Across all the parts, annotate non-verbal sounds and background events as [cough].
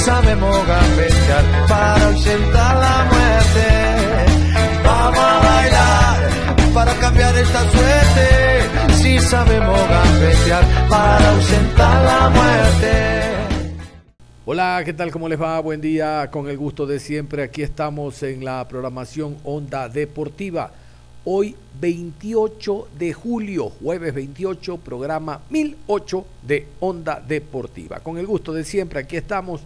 Sabemos gambetear para ausentar la muerte. Vamos a bailar para cambiar esta suerte. Si sabemos gambetear para ausentar la muerte. Hola, ¿qué tal? ¿Cómo les va? Buen día, con el gusto de siempre. Aquí estamos en la programación Onda Deportiva. Hoy 28 de julio, jueves 28, programa 1008 de Onda Deportiva. Con el gusto de siempre, aquí estamos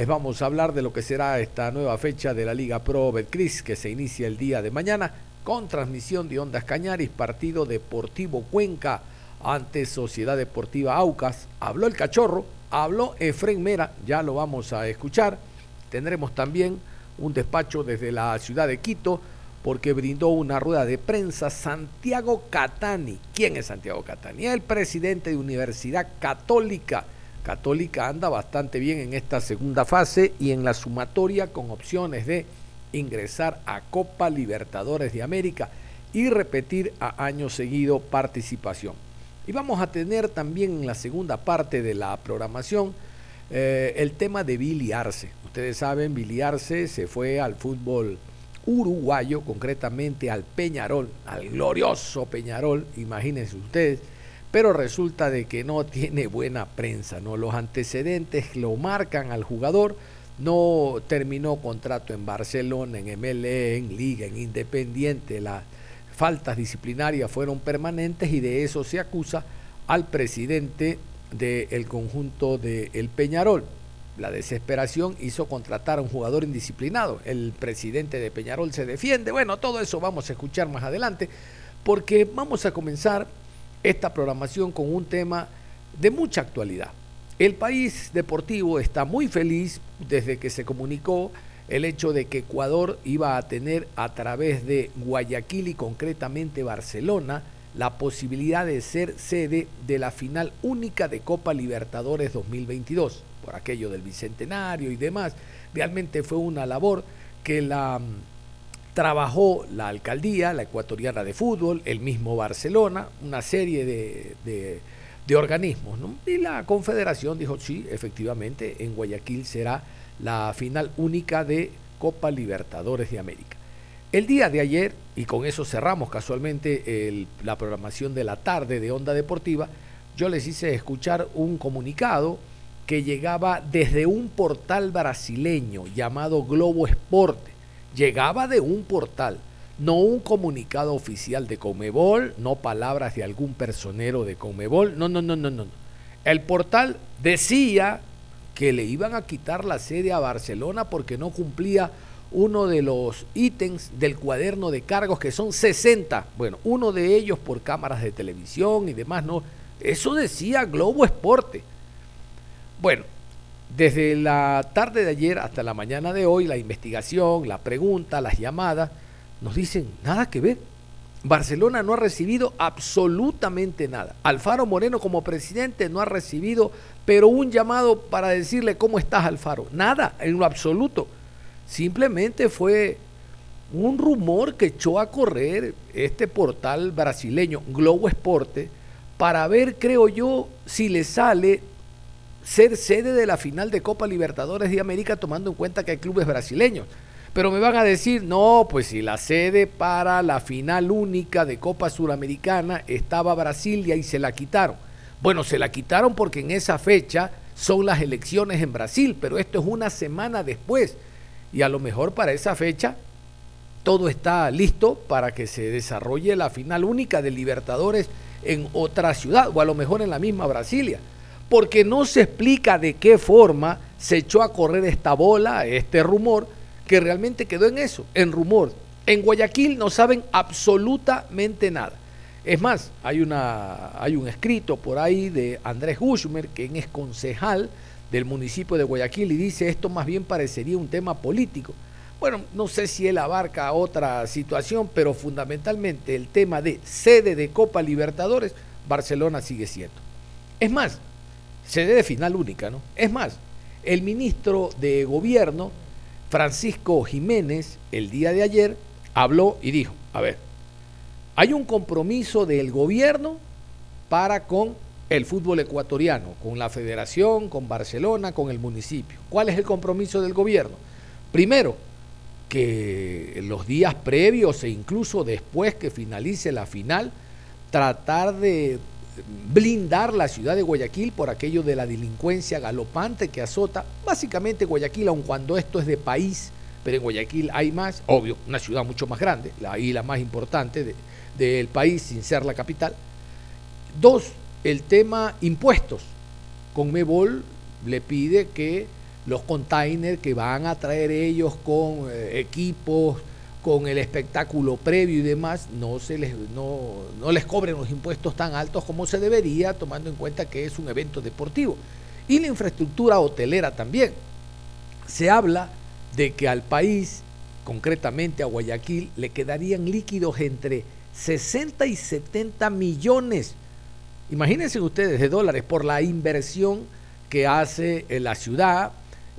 les vamos a hablar de lo que será esta nueva fecha de la Liga Pro Betcris que se inicia el día de mañana con transmisión de Ondas Cañaris, partido Deportivo Cuenca ante Sociedad Deportiva Aucas. Habló el cachorro, habló Efren Mera, ya lo vamos a escuchar. Tendremos también un despacho desde la ciudad de Quito porque brindó una rueda de prensa Santiago Catani. ¿Quién es Santiago Catani? El presidente de Universidad Católica Católica anda bastante bien en esta segunda fase y en la sumatoria con opciones de ingresar a Copa Libertadores de América y repetir a año seguido participación. Y vamos a tener también en la segunda parte de la programación eh, el tema de Billy Arce. Ustedes saben, Billy Arce se fue al fútbol uruguayo, concretamente al Peñarol, al glorioso Peñarol, imagínense ustedes pero resulta de que no tiene buena prensa, ¿no? Los antecedentes lo marcan al jugador, no terminó contrato en Barcelona, en MLE, en Liga, en Independiente, las faltas disciplinarias fueron permanentes y de eso se acusa al presidente del conjunto de El Peñarol. La desesperación hizo contratar a un jugador indisciplinado. El presidente de Peñarol se defiende. Bueno, todo eso vamos a escuchar más adelante porque vamos a comenzar esta programación con un tema de mucha actualidad. El país deportivo está muy feliz desde que se comunicó el hecho de que Ecuador iba a tener a través de Guayaquil y concretamente Barcelona la posibilidad de ser sede de la final única de Copa Libertadores 2022, por aquello del Bicentenario y demás. Realmente fue una labor que la trabajó la alcaldía, la ecuatoriana de fútbol, el mismo Barcelona, una serie de, organismos. Y la confederación dijo, sí, efectivamente, en Guayaquil será la final única de Copa Libertadores de América. El día de ayer, y con eso cerramos casualmente la programación de la tarde de Onda Deportiva, yo les hice escuchar un comunicado que llegaba desde un portal brasileño llamado Globo Esporte llegaba de un portal, no un comunicado oficial de Comebol, no palabras de algún personero de Comebol, no, no, no, no, no. El portal decía que le iban a quitar la sede a Barcelona porque no cumplía uno de los ítems del cuaderno de cargos que son 60. Bueno, uno de ellos por cámaras de televisión y demás, no. Eso decía Globo Esporte. Bueno, desde la tarde de ayer hasta la mañana de hoy, la investigación, la pregunta, las llamadas, nos dicen nada que ver. Barcelona no ha recibido absolutamente nada. Alfaro Moreno como presidente no ha recibido, pero un llamado para decirle cómo estás, Alfaro. Nada, en lo absoluto. Simplemente fue un rumor que echó a correr este portal brasileño, Globo Esporte, para ver, creo yo, si le sale ser sede de la final de Copa Libertadores de América tomando en cuenta que hay clubes brasileños. Pero me van a decir, no, pues si la sede para la final única de Copa Suramericana estaba Brasilia y se la quitaron. Bueno, se la quitaron porque en esa fecha son las elecciones en Brasil, pero esto es una semana después. Y a lo mejor para esa fecha todo está listo para que se desarrolle la final única de Libertadores en otra ciudad o a lo mejor en la misma Brasilia porque no se explica de qué forma se echó a correr esta bola, este rumor, que realmente quedó en eso, en rumor. En Guayaquil no saben absolutamente nada. Es más, hay, una, hay un escrito por ahí de Andrés Hushmer, quien es concejal del municipio de Guayaquil, y dice esto más bien parecería un tema político. Bueno, no sé si él abarca otra situación, pero fundamentalmente el tema de sede de Copa Libertadores, Barcelona sigue siendo. Es más, sede de final única, ¿no? Es más, el ministro de Gobierno, Francisco Jiménez, el día de ayer, habló y dijo, a ver, hay un compromiso del gobierno para con el fútbol ecuatoriano, con la federación, con Barcelona, con el municipio. ¿Cuál es el compromiso del gobierno? Primero, que los días previos e incluso después que finalice la final, tratar de blindar la ciudad de Guayaquil por aquello de la delincuencia galopante que azota básicamente Guayaquil, aun cuando esto es de país, pero en Guayaquil hay más, obvio, una ciudad mucho más grande, la isla más importante del país sin ser la capital. Dos, el tema impuestos. Conmebol le pide que los containers que van a traer ellos con eh, equipos, con el espectáculo previo y demás, no, se les, no, no les cobren los impuestos tan altos como se debería, tomando en cuenta que es un evento deportivo. Y la infraestructura hotelera también. Se habla de que al país, concretamente a Guayaquil, le quedarían líquidos entre 60 y 70 millones, imagínense ustedes, de dólares por la inversión que hace la ciudad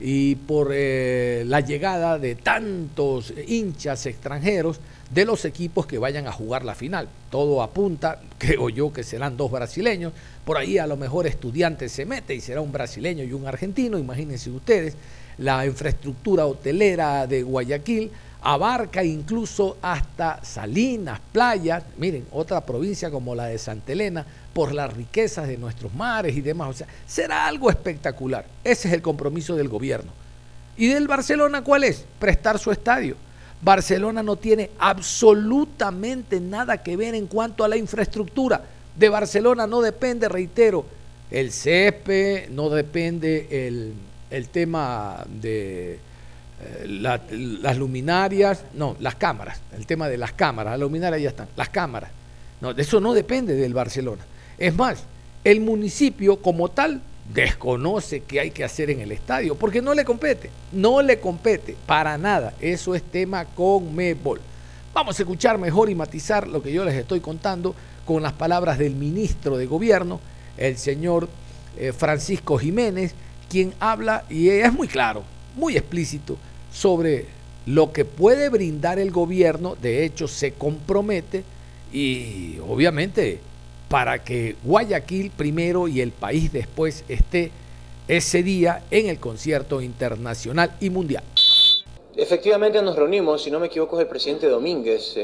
y por eh, la llegada de tantos hinchas extranjeros de los equipos que vayan a jugar la final. Todo apunta, [laughs] creo yo, que serán dos brasileños. Por ahí a lo mejor estudiantes se mete y será un brasileño y un argentino, imagínense ustedes. La infraestructura hotelera de Guayaquil abarca incluso hasta Salinas, playas, miren, otra provincia como la de Santa Elena, por las riquezas de nuestros mares y demás. O sea, será algo espectacular. Ese es el compromiso del gobierno. ¿Y del Barcelona cuál es? Prestar su estadio. Barcelona no tiene absolutamente nada que ver en cuanto a la infraestructura. De Barcelona no depende, reitero, el CEPE, no depende el, el tema de eh, las luminarias, no, las cámaras, el tema de las cámaras, las luminarias ya están, las cámaras. No, de eso no depende del Barcelona. Es más, el municipio como tal desconoce qué hay que hacer en el estadio, porque no le compete, no le compete para nada. Eso es tema con Mebol. Vamos a escuchar mejor y matizar lo que yo les estoy contando con las palabras del ministro de Gobierno, el señor eh, Francisco Jiménez, quien habla y es muy claro, muy explícito sobre lo que puede brindar el gobierno, de hecho se compromete y obviamente para que Guayaquil primero y el país después esté ese día en el concierto internacional y mundial. Efectivamente nos reunimos, si no me equivoco es el presidente Domínguez, eh,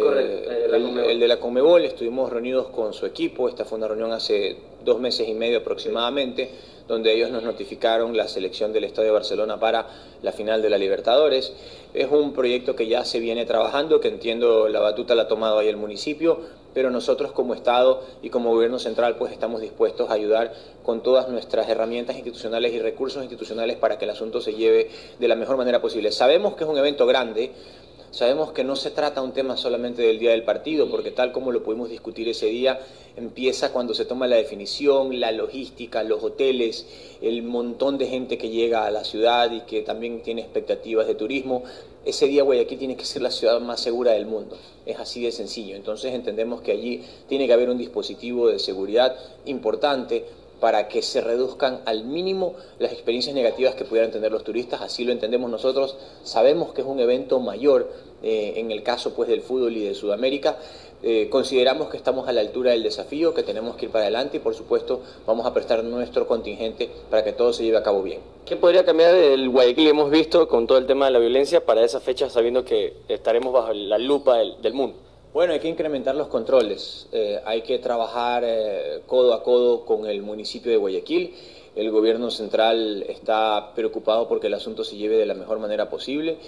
el, de la Comebol, estuvimos reunidos con su equipo, esta fue una reunión hace dos meses y medio aproximadamente, donde ellos nos notificaron la selección del Estadio de Barcelona para la final de la Libertadores. Es un proyecto que ya se viene trabajando, que entiendo la batuta la ha tomado ahí el municipio, pero nosotros como Estado y como Gobierno Central pues estamos dispuestos a ayudar con todas nuestras herramientas institucionales y recursos institucionales para que el asunto se lleve de la mejor manera posible. Sabemos que es un evento grande, Sabemos que no se trata un tema solamente del día del partido, porque tal como lo pudimos discutir ese día, empieza cuando se toma la definición, la logística, los hoteles, el montón de gente que llega a la ciudad y que también tiene expectativas de turismo. Ese día Guayaquil tiene que ser la ciudad más segura del mundo. Es así de sencillo. Entonces entendemos que allí tiene que haber un dispositivo de seguridad importante para que se reduzcan al mínimo las experiencias negativas que pudieran tener los turistas, así lo entendemos nosotros, sabemos que es un evento mayor eh, en el caso pues del fútbol y de Sudamérica, eh, consideramos que estamos a la altura del desafío, que tenemos que ir para adelante y por supuesto vamos a prestar nuestro contingente para que todo se lleve a cabo bien. ¿Qué podría cambiar el Guayaquil hemos visto con todo el tema de la violencia para esa fecha sabiendo que estaremos bajo la lupa del mundo? Bueno, hay que incrementar los controles, eh, hay que trabajar eh, codo a codo con el municipio de Guayaquil. El gobierno central está preocupado porque el asunto se lleve de la mejor manera posible.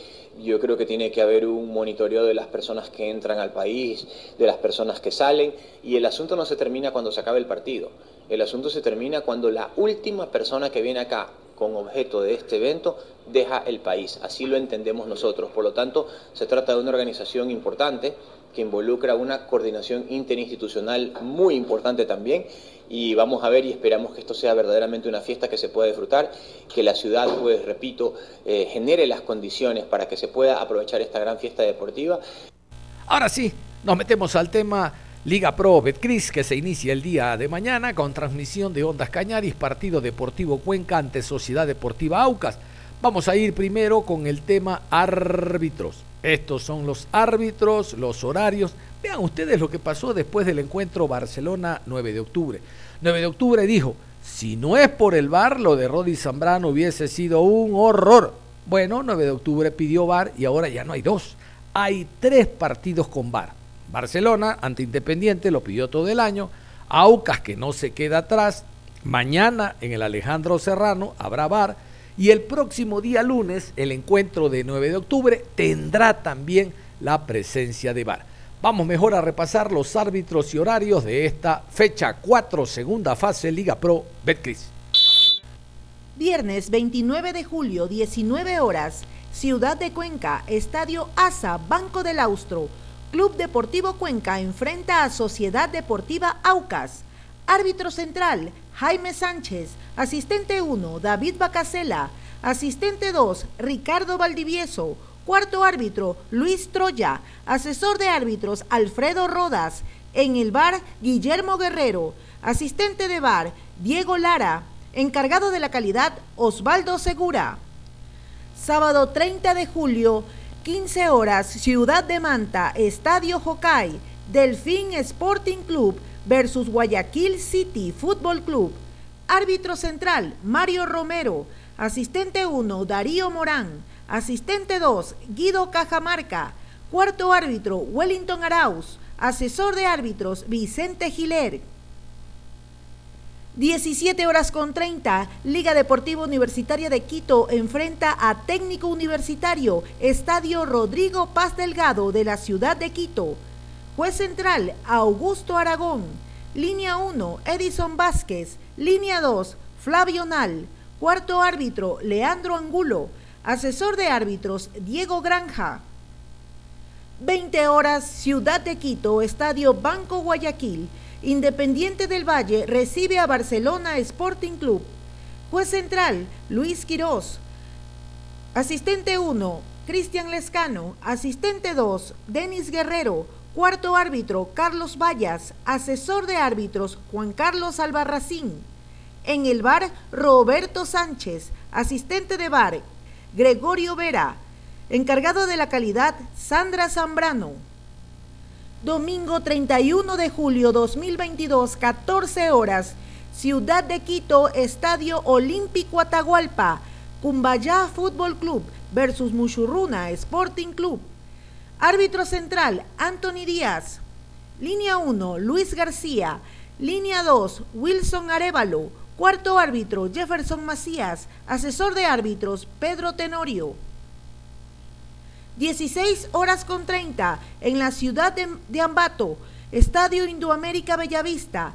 Yo creo que tiene que haber un monitoreo de las personas que entran al país, de las personas que salen, y el asunto no se termina cuando se acabe el partido. El asunto se termina cuando la última persona que viene acá con objeto de este evento deja el país. Así lo entendemos nosotros. Por lo tanto, se trata de una organización importante que involucra una coordinación interinstitucional muy importante también y vamos a ver y esperamos que esto sea verdaderamente una fiesta que se pueda disfrutar, que la ciudad, pues repito, eh, genere las condiciones para que se pueda aprovechar esta gran fiesta deportiva. Ahora sí, nos metemos al tema Liga Pro Betcris que se inicia el día de mañana con transmisión de Ondas Cañaris, partido Deportivo Cuenca ante Sociedad Deportiva Aucas. Vamos a ir primero con el tema árbitros. Estos son los árbitros, los horarios. Vean ustedes lo que pasó después del encuentro Barcelona 9 de octubre. 9 de octubre dijo, si no es por el VAR, lo de Rodi Zambrano hubiese sido un horror. Bueno, 9 de octubre pidió VAR y ahora ya no hay dos. Hay tres partidos con VAR. Barcelona, ante Independiente, lo pidió todo el año. Aucas, que no se queda atrás. Mañana en el Alejandro Serrano habrá VAR y el próximo día lunes, el encuentro de 9 de octubre, tendrá también la presencia de VAR. Vamos mejor a repasar los árbitros y horarios de esta fecha 4, segunda fase Liga Pro Betcris. Viernes 29 de julio, 19 horas, Ciudad de Cuenca, Estadio ASA, Banco del Austro. Club Deportivo Cuenca enfrenta a Sociedad Deportiva Aucas. Árbitro central, Jaime Sánchez. Asistente 1, David Bacasela. Asistente 2, Ricardo Valdivieso. Cuarto árbitro, Luis Troya. Asesor de árbitros, Alfredo Rodas. En el bar, Guillermo Guerrero. Asistente de bar, Diego Lara. Encargado de la calidad, Osvaldo Segura. Sábado 30 de julio, 15 horas, Ciudad de Manta, Estadio Jocay, Delfín Sporting Club versus Guayaquil City Fútbol Club. Árbitro central, Mario Romero. Asistente 1, Darío Morán. Asistente 2, Guido Cajamarca. Cuarto árbitro, Wellington Arauz. Asesor de árbitros, Vicente Giler. 17 horas con 30, Liga Deportiva Universitaria de Quito enfrenta a Técnico Universitario, Estadio Rodrigo Paz Delgado de la ciudad de Quito. Juez central, Augusto Aragón. Línea 1, Edison Vázquez. Línea 2, Flavio Nal. Cuarto árbitro, Leandro Angulo. Asesor de árbitros, Diego Granja. 20 horas, Ciudad de Quito, Estadio Banco Guayaquil. Independiente del Valle recibe a Barcelona Sporting Club. Juez central, Luis Quirós. Asistente 1, Cristian Lescano. Asistente 2, Denis Guerrero. Cuarto árbitro, Carlos Vallas. Asesor de árbitros, Juan Carlos Albarracín. En el bar, Roberto Sánchez. Asistente de bar, Gregorio Vera. Encargado de la calidad, Sandra Zambrano. Domingo 31 de julio 2022, 14 horas. Ciudad de Quito, Estadio Olímpico Atahualpa. Cumbayá Fútbol Club versus Muchurruna Sporting Club. Árbitro central, Anthony Díaz. Línea 1, Luis García. Línea 2, Wilson Arevalo. Cuarto árbitro, Jefferson Macías. Asesor de árbitros, Pedro Tenorio. 16 horas con 30 en la ciudad de, Ambato, Estadio Indoamérica Bellavista,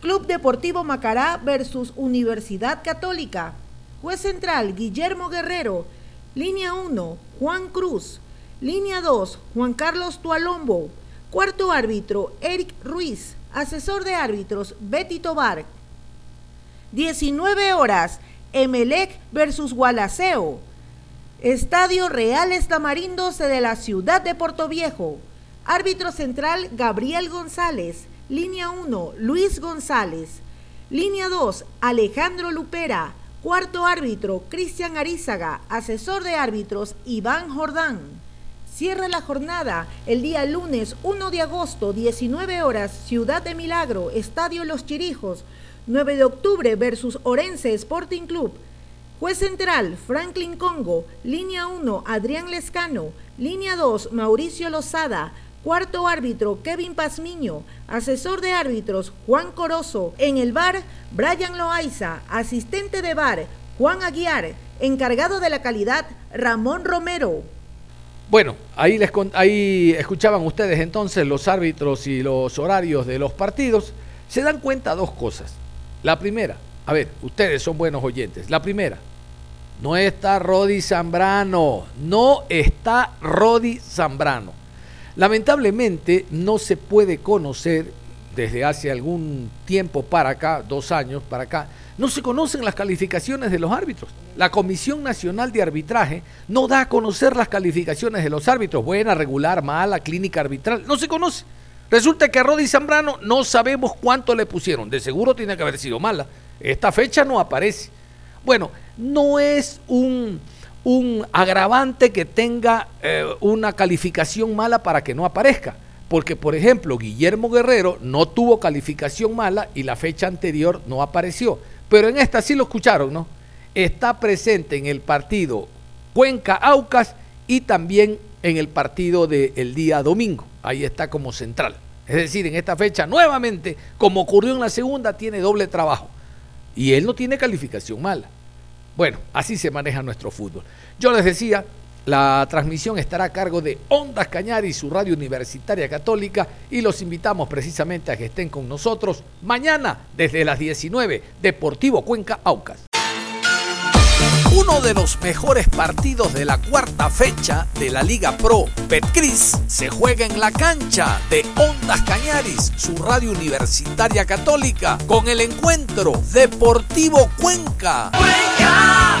Club Deportivo Macará versus Universidad Católica. Juez central Guillermo Guerrero, línea 1 Juan Cruz, línea 2 Juan Carlos Tualombo, cuarto árbitro Eric Ruiz, asesor de árbitros Betty Tobar. 19 horas Emelec versus Gualaceo. Estadio Reales Tamarindos de la ciudad de Viejo. Árbitro central Gabriel González. Línea 1 Luis González. Línea 2 Alejandro Lupera. Cuarto árbitro Cristian Arizaga. Asesor de árbitros Iván Jordán. Cierra la jornada el día lunes 1 de agosto, 19 horas, Ciudad de Milagro, Estadio Los Chirijos, 9 de octubre versus Orense Sporting Club. Juez central, Franklin Congo. Línea 1, Adrián Lescano. Línea 2, Mauricio Lozada. Cuarto árbitro, Kevin Pazmiño. Asesor de árbitros, Juan Corozo. En el bar, Brian Loaiza. Asistente de bar, Juan Aguiar. Encargado de la calidad, Ramón Romero. Bueno, ahí, les, ahí escuchaban ustedes entonces los árbitros y los horarios de los partidos. Se dan cuenta dos cosas. La primera, A ver, ustedes son buenos oyentes. La primera, no está Rodi Zambrano, no está Rodi Zambrano. Lamentablemente no se puede conocer desde hace algún tiempo para acá, dos años para acá, no se conocen las calificaciones de los árbitros. La Comisión Nacional de Arbitraje no da a conocer las calificaciones de los árbitros, buena, regular, mala, clínica arbitral, no se conoce. Resulta que a Rodi Zambrano no sabemos cuánto le pusieron, de seguro tiene que haber sido mala. Esta fecha no aparece. Bueno, no es un, un agravante que tenga eh, una calificación mala para que no aparezca. Porque, por ejemplo, Guillermo Guerrero no tuvo calificación mala y la fecha anterior no apareció. Pero en esta sí lo escucharon, ¿no? Está presente en el partido Cuenca-Aucas y también en el partido del día domingo. Ahí está como central. Es decir, en esta fecha nuevamente, como ocurrió en la segunda, tiene doble trabajo. Y él no tiene calificación mala. Bueno, así se maneja nuestro fútbol. Yo les decía, la transmisión estará a cargo de Ondas Cañari, su radio universitaria católica, y los invitamos precisamente a que estén con nosotros mañana desde las 19, Deportivo Cuenca Aucas. Uno de los mejores partidos de la cuarta fecha de la Liga Pro Betcris se juega en la cancha de Ondas Cañaris, su radio universitaria católica, con el encuentro Deportivo Cuenca. ¡Cuenca!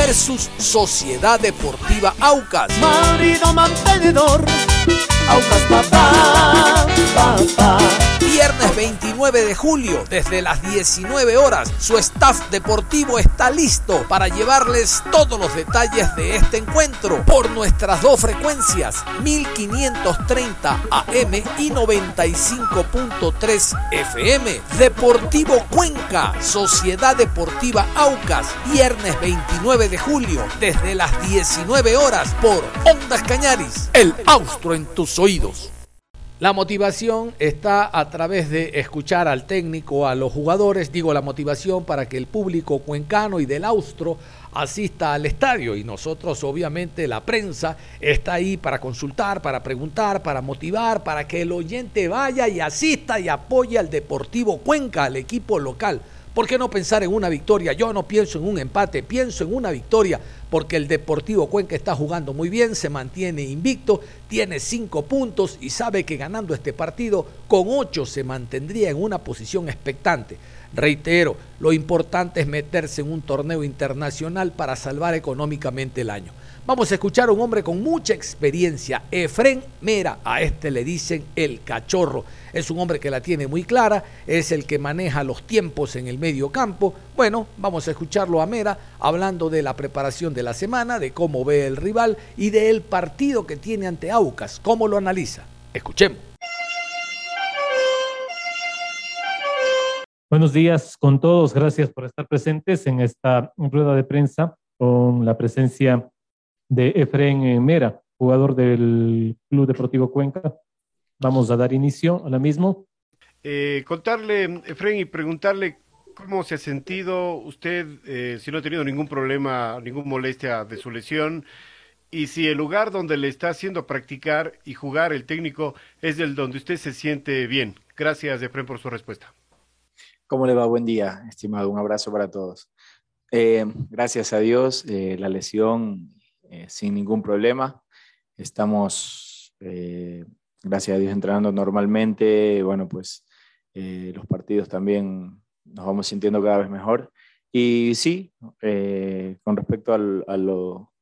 versus Sociedad Deportiva Aucas. Marido mantenedor, Aucas papá, papá. Viernes 29 de julio, desde las 19 horas, su staff deportivo está listo para llevarles todos los detalles de este encuentro por nuestras dos frecuencias, 1530 AM y 95.3 FM. Deportivo Cuenca, Sociedad Deportiva Aucas, viernes 29 de julio, desde las 19 horas, por Ondas Cañaris, el austro en tus oídos. La motivación está a través de escuchar al técnico, a los jugadores, digo la motivación para que el público cuencano y del austro asista al estadio y nosotros obviamente la prensa está ahí para consultar, para preguntar, para motivar, para que el oyente vaya y asista y apoye al Deportivo Cuenca, al equipo local. ¿Por qué no pensar en una victoria? Yo no pienso en un empate, pienso en una victoria porque el Deportivo Cuenca está jugando muy bien, se mantiene invicto, tiene cinco puntos y sabe que ganando este partido con ocho se mantendría en una posición expectante. Reitero, lo importante es meterse en un torneo internacional para salvar económicamente el año. Vamos a escuchar a un hombre con mucha experiencia, Efren Mera. A este le dicen el cachorro. Es un hombre que la tiene muy clara, es el que maneja los tiempos en el medio campo. Bueno, vamos a escucharlo a Mera hablando de la preparación de la semana, de cómo ve el rival y del partido que tiene ante Aucas, cómo lo analiza. Escuchemos. Buenos días con todos, gracias por estar presentes en esta rueda de prensa con la presencia de Efren Mera, jugador del Club Deportivo Cuenca. Vamos a dar inicio a la mismo. Eh, contarle, Efren, y preguntarle cómo se ha sentido usted, eh, si no ha tenido ningún problema, ninguna molestia de su lesión, y si el lugar donde le está haciendo practicar y jugar el técnico es el donde usted se siente bien. Gracias, Efren, por su respuesta. ¿Cómo le va? Buen día, estimado. Un abrazo para todos. Eh, gracias a Dios, la lesión eh, sin ningún problema. Estamos, eh, gracias a Dios, entrenando normalmente. Bueno, pues eh, los partidos también nos vamos sintiendo cada vez mejor. Y sí, con respecto a, lo,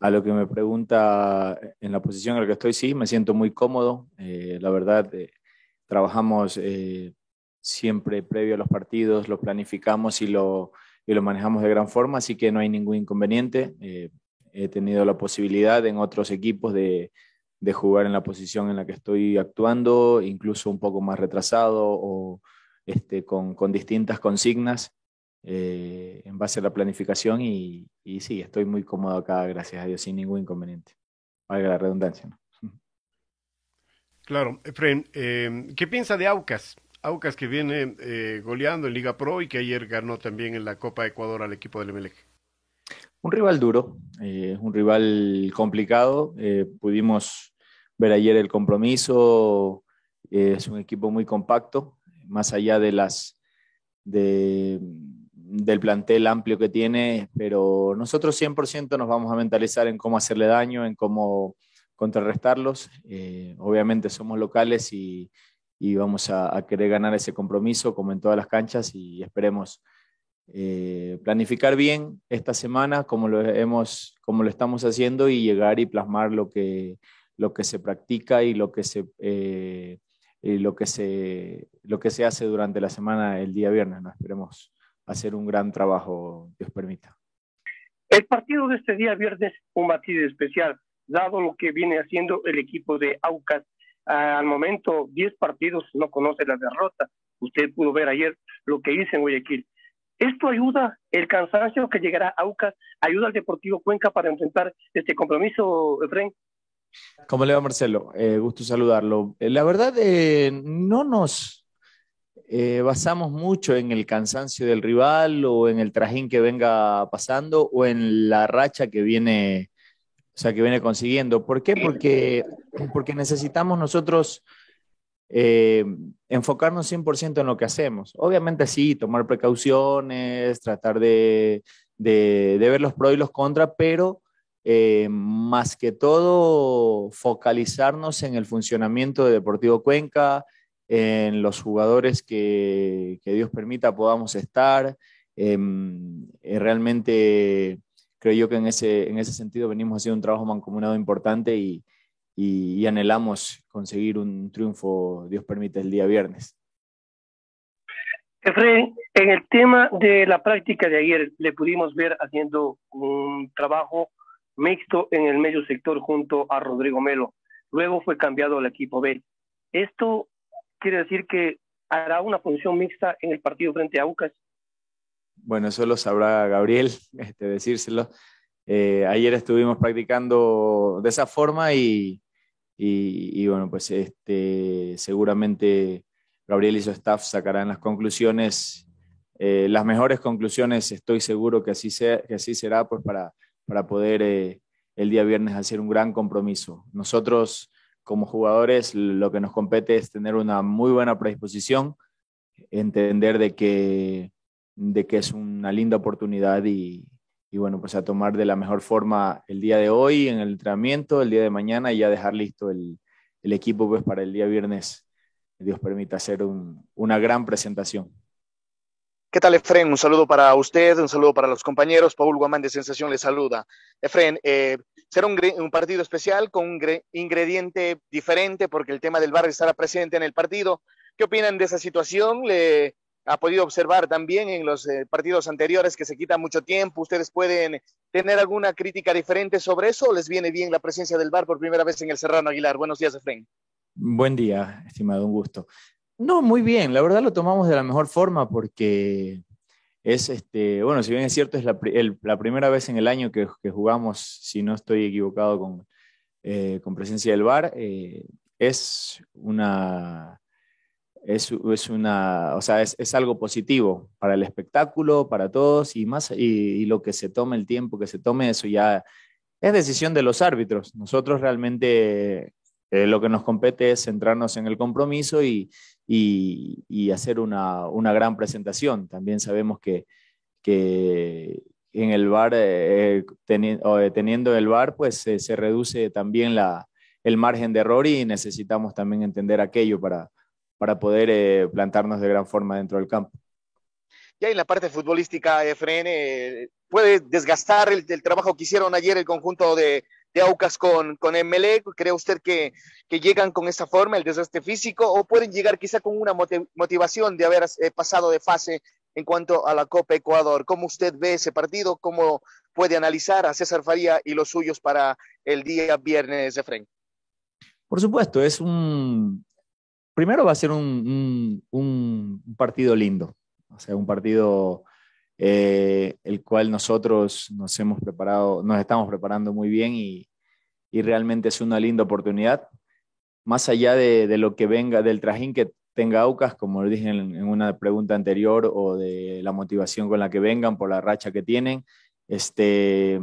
a lo que me pregunta en la posición en la que estoy, sí, me siento muy cómodo. la verdad, trabajamos siempre previo a los partidos, lo planificamos y lo, y lo manejamos de gran forma, así que no hay ningún inconveniente. Eh, he tenido la posibilidad en otros equipos de, de, jugar en la posición en la que estoy actuando, incluso un poco más retrasado o este, con, con distintas consignas eh, en base a la planificación y, y, sí, estoy muy cómodo acá, gracias a Dios, sin ningún inconveniente. Valga la redundancia. ¿no? Claro, Efren, eh, ¿qué piensa de Aucas? Aucas que viene eh, goleando en Liga Pro y que ayer ganó también en la Copa Ecuador al equipo del MLG. Un rival duro, eh, un rival complicado. Eh, pudimos ver ayer el compromiso es un equipo muy compacto, más allá de las, de, del plantel amplio que tiene, pero nosotros 100% nos vamos a mentalizar en cómo hacerle daño, en cómo contrarrestarlos. Eh, obviamente somos locales y, y vamos a, querer ganar ese compromiso como en todas las canchas y esperemos eh, planificar bien esta semana como lo, hemos, como lo estamos haciendo y llegar y plasmar lo que, lo que se practica y lo que se, eh, lo que se, lo que se hace durante la semana el día viernes. ¿no? Esperemos hacer un gran trabajo, Dios permita. El partido de este día viernes, un matiz especial, dado lo que viene haciendo el equipo de Aucas. Al momento, 10 partidos no conoce la derrota. Usted pudo ver ayer lo que hice en Guayaquil. Esto ayuda, el cansancio que llegará a Aucas, ayuda al Deportivo Cuenca para enfrentar este compromiso, Efraín. ¿Cómo le va, Marcelo? Eh, gusto saludarlo. Eh, la verdad, eh, no nos basamos mucho en el cansancio del rival o en el trajín que venga pasando o en la racha que viene, o sea, que viene consiguiendo. ¿Por qué? Porque, porque necesitamos nosotros eh, enfocarnos 100% en lo que hacemos. Obviamente sí, tomar precauciones, tratar de, de, de ver los pros y los contras, pero eh, más que todo focalizarnos en el funcionamiento de Deportivo Cuenca, en los jugadores que, que Dios permita podamos estar. Eh, realmente creo yo que en ese, en ese sentido venimos haciendo un trabajo mancomunado importante y, y, y, anhelamos conseguir un triunfo, Dios permite, el día viernes. Efraín, en el tema de la práctica de ayer, le pudimos ver haciendo un trabajo mixto en el medio sector junto a Rodrigo Melo. Luego fue cambiado al equipo B. Esto quiere decir que hará una función mixta en el partido frente a UCAS. Bueno, eso lo sabrá Gabriel, [laughs] este, decírselo. Eh, ayer estuvimos practicando de esa forma y, y, bueno, pues este, seguramente Gabriel y su staff sacarán las conclusiones, eh, las mejores conclusiones, estoy seguro que así, sea, que así será, pues para, para poder eh, el día viernes hacer un gran compromiso. Nosotros como jugadores lo que nos compete es tener una muy buena predisposición, entender de que, de que es una linda oportunidad y, y bueno, pues a tomar de la mejor forma el día de hoy en el entrenamiento, el día de mañana y ya dejar listo el, el equipo pues para el día viernes, Dios permita hacer un, una gran presentación. ¿Qué tal, Efren? Un saludo para usted, un saludo para los compañeros. Paul Guamán de Sensación le saluda. Efren, eh, será un, un, partido especial con un ingrediente diferente porque el tema del bar estará presente en el partido. ¿Qué opinan de esa situación? ¿Le ha podido observar también en los eh, partidos anteriores que se quita mucho tiempo? ¿Ustedes pueden tener alguna crítica diferente sobre eso o les viene bien la presencia del bar por primera vez en el Serrano Aguilar? Buenos días, Efren. Buen día, estimado, un gusto. No, muy bien, la verdad lo tomamos de la mejor forma porque es, este, bueno, si bien es cierto, es la, primera vez en el año que, que, jugamos, si no estoy equivocado, con, eh, con presencia del VAR, eh, es una, es, es, una, o sea, es, es, algo positivo para el espectáculo, para todos y más, y, lo que se tome, el tiempo que se tome, eso ya es decisión de los árbitros. Nosotros realmente eh, lo que nos compete es centrarnos en el compromiso y, y, hacer una, una, gran presentación. También sabemos que, que en el bar, eh, teni teniendo el bar, pues eh, se reduce también la, el margen de error y necesitamos también entender aquello para, para poder eh, plantarnos de gran forma dentro del campo. Ya en la parte futbolística, Efren, puede desgastar el, el trabajo que hicieron ayer el conjunto de, de Aucas con, con MLE? ¿Cree usted que, que, llegan con esa forma, el desastre físico, o pueden llegar quizá con una motivación de haber eh, pasado de fase en cuanto a la Copa Ecuador? ¿Cómo usted ve ese partido? ¿Cómo puede analizar a César Faría y los suyos para el día viernes de Fren? Por supuesto, es un... Primero va a ser un, un, un partido lindo, o sea, un partido eh, el cual nosotros nos hemos preparado, nos estamos preparando muy bien y, y realmente es una linda oportunidad. Más allá de, de, lo que venga, del trajín que tenga Aucas, como lo dije en, en, una pregunta anterior, o de la motivación con la que vengan por la racha que tienen, este,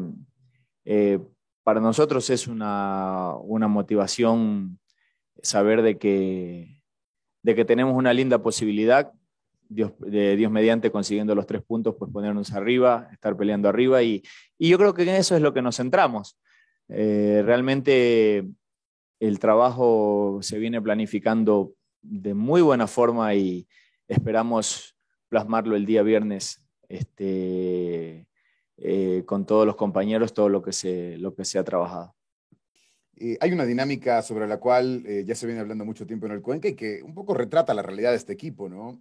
eh, para nosotros es una, una motivación saber de que, de que tenemos una linda posibilidad, Dios, de Dios mediante consiguiendo los tres puntos, pues ponernos arriba, estar peleando arriba y, y yo creo que en eso es lo que nos centramos. Eh, realmente el trabajo se viene planificando de muy buena forma y esperamos plasmarlo el día viernes este, eh, con todos los compañeros, todo lo que se, lo que se ha trabajado. Eh, hay una dinámica sobre la cual eh, ya se viene hablando mucho tiempo en el Cuenca y que un poco retrata la realidad de este equipo, ¿no?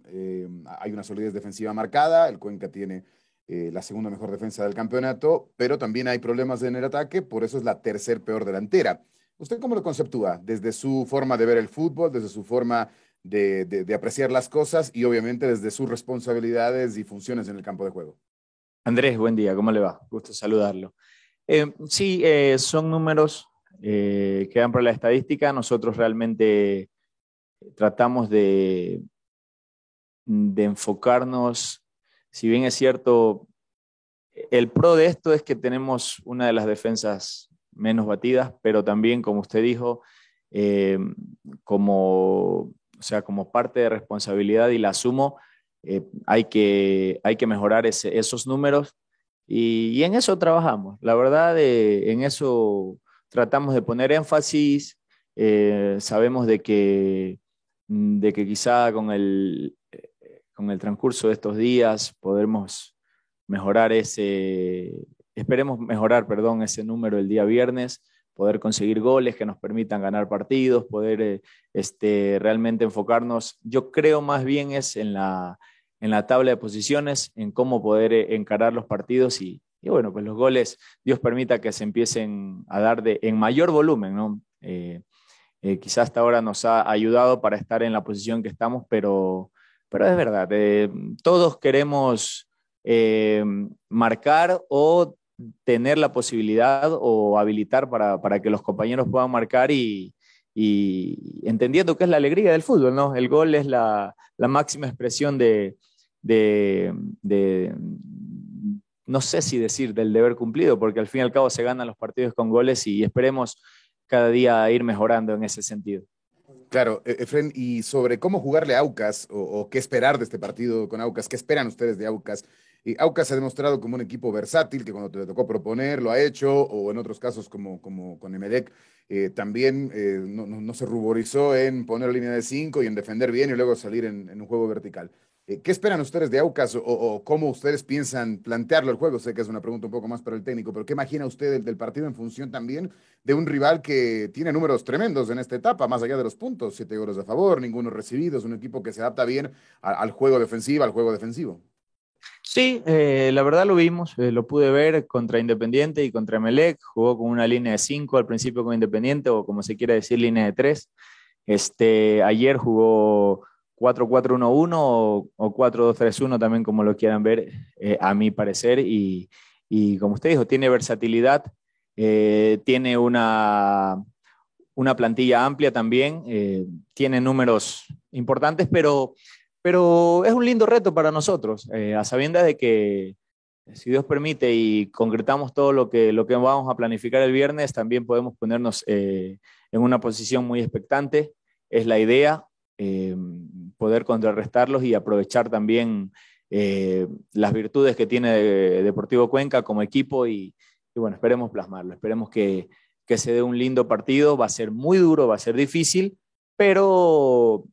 hay una solidez defensiva marcada, el Cuenca tiene la segunda mejor defensa del campeonato, pero también hay problemas en el ataque, por eso es la tercer peor delantera. ¿Usted cómo lo conceptúa? Desde su forma de ver el fútbol, desde su forma de, apreciar las cosas y obviamente desde sus responsabilidades y funciones en el campo de juego. Andrés, buen día, ¿cómo le va? Gusto saludarlo. Eh, sí, eh, son números eh, que dan para la estadística. Nosotros realmente tratamos de, de enfocarnos, si bien es cierto, el pro de esto es que tenemos una de las defensas menos batidas, pero también, como usted dijo, como o sea, como parte de responsabilidad y la asumo, eh, hay, que, hay que mejorar esos números y, en eso trabajamos. La verdad, eh, en eso tratamos de poner énfasis. Eh, sabemos de que, mm, de que quizá con el, con el transcurso de estos días podremos mejorar ese, esperemos mejorar, perdón, ese número el día viernes poder conseguir goles que nos permitan ganar partidos, poder eh, este, realmente enfocarnos. Yo creo más bien es en la, en la tabla de posiciones, en cómo poder eh, encarar los partidos y, bueno, pues los goles, Dios permita que se empiecen a dar de, en mayor volumen, ¿no? Eh, quizás hasta ahora nos ha ayudado para estar en la posición que estamos, pero, pero es verdad, todos queremos marcar o tener la posibilidad o habilitar para, para que los compañeros puedan marcar y, y, entendiendo que es la alegría del fútbol, ¿no? El gol es la, máxima expresión de, no sé si decir del deber cumplido, porque al fin y al cabo se ganan los partidos con goles y esperemos cada día ir mejorando en ese sentido. Claro, e-, Efren, y sobre cómo jugarle a Aucas o, qué esperar de este partido con Aucas, ¿qué esperan ustedes de Aucas? Y Aucas se ha demostrado como un equipo versátil, que cuando te tocó proponer lo ha hecho, o en otros casos como, como con Emelec, eh, también eh, no, se ruborizó en poner línea de cinco y en defender bien y luego salir en, un juego vertical. Eh, ¿Qué esperan ustedes de Aucas o, cómo ustedes piensan plantearlo el juego? Sé que es una pregunta un poco más para el técnico, pero ¿qué imagina usted del, partido en función también de un rival que tiene números tremendos en esta etapa, más allá de los puntos? Siete goles a favor, ninguno recibido, es un equipo que se adapta bien al juego defensivo, al juego defensivo. Sí, eh, la verdad lo vimos, eh, lo pude ver contra Independiente y contra Melec, jugó con una línea de 5 al principio con Independiente o como se quiera decir, línea de 3. Este, ayer jugó 4-4-1-1 o, 4-2-3-1 también como lo quieran ver, eh, a mi parecer, y, y, como usted dijo, tiene versatilidad, tiene una, una plantilla amplia también, tiene números importantes, pero pero es un lindo reto para nosotros, eh, a sabiendas de que, si Dios permite y concretamos todo lo que, lo que vamos a planificar el viernes, también podemos ponernos eh, en una posición muy expectante. Es la idea, eh, poder contrarrestarlos y aprovechar también las virtudes que tiene Deportivo Cuenca como equipo y, bueno, esperemos plasmarlo, esperemos que, que, se dé un lindo partido, va a ser muy duro, va a ser difícil, pero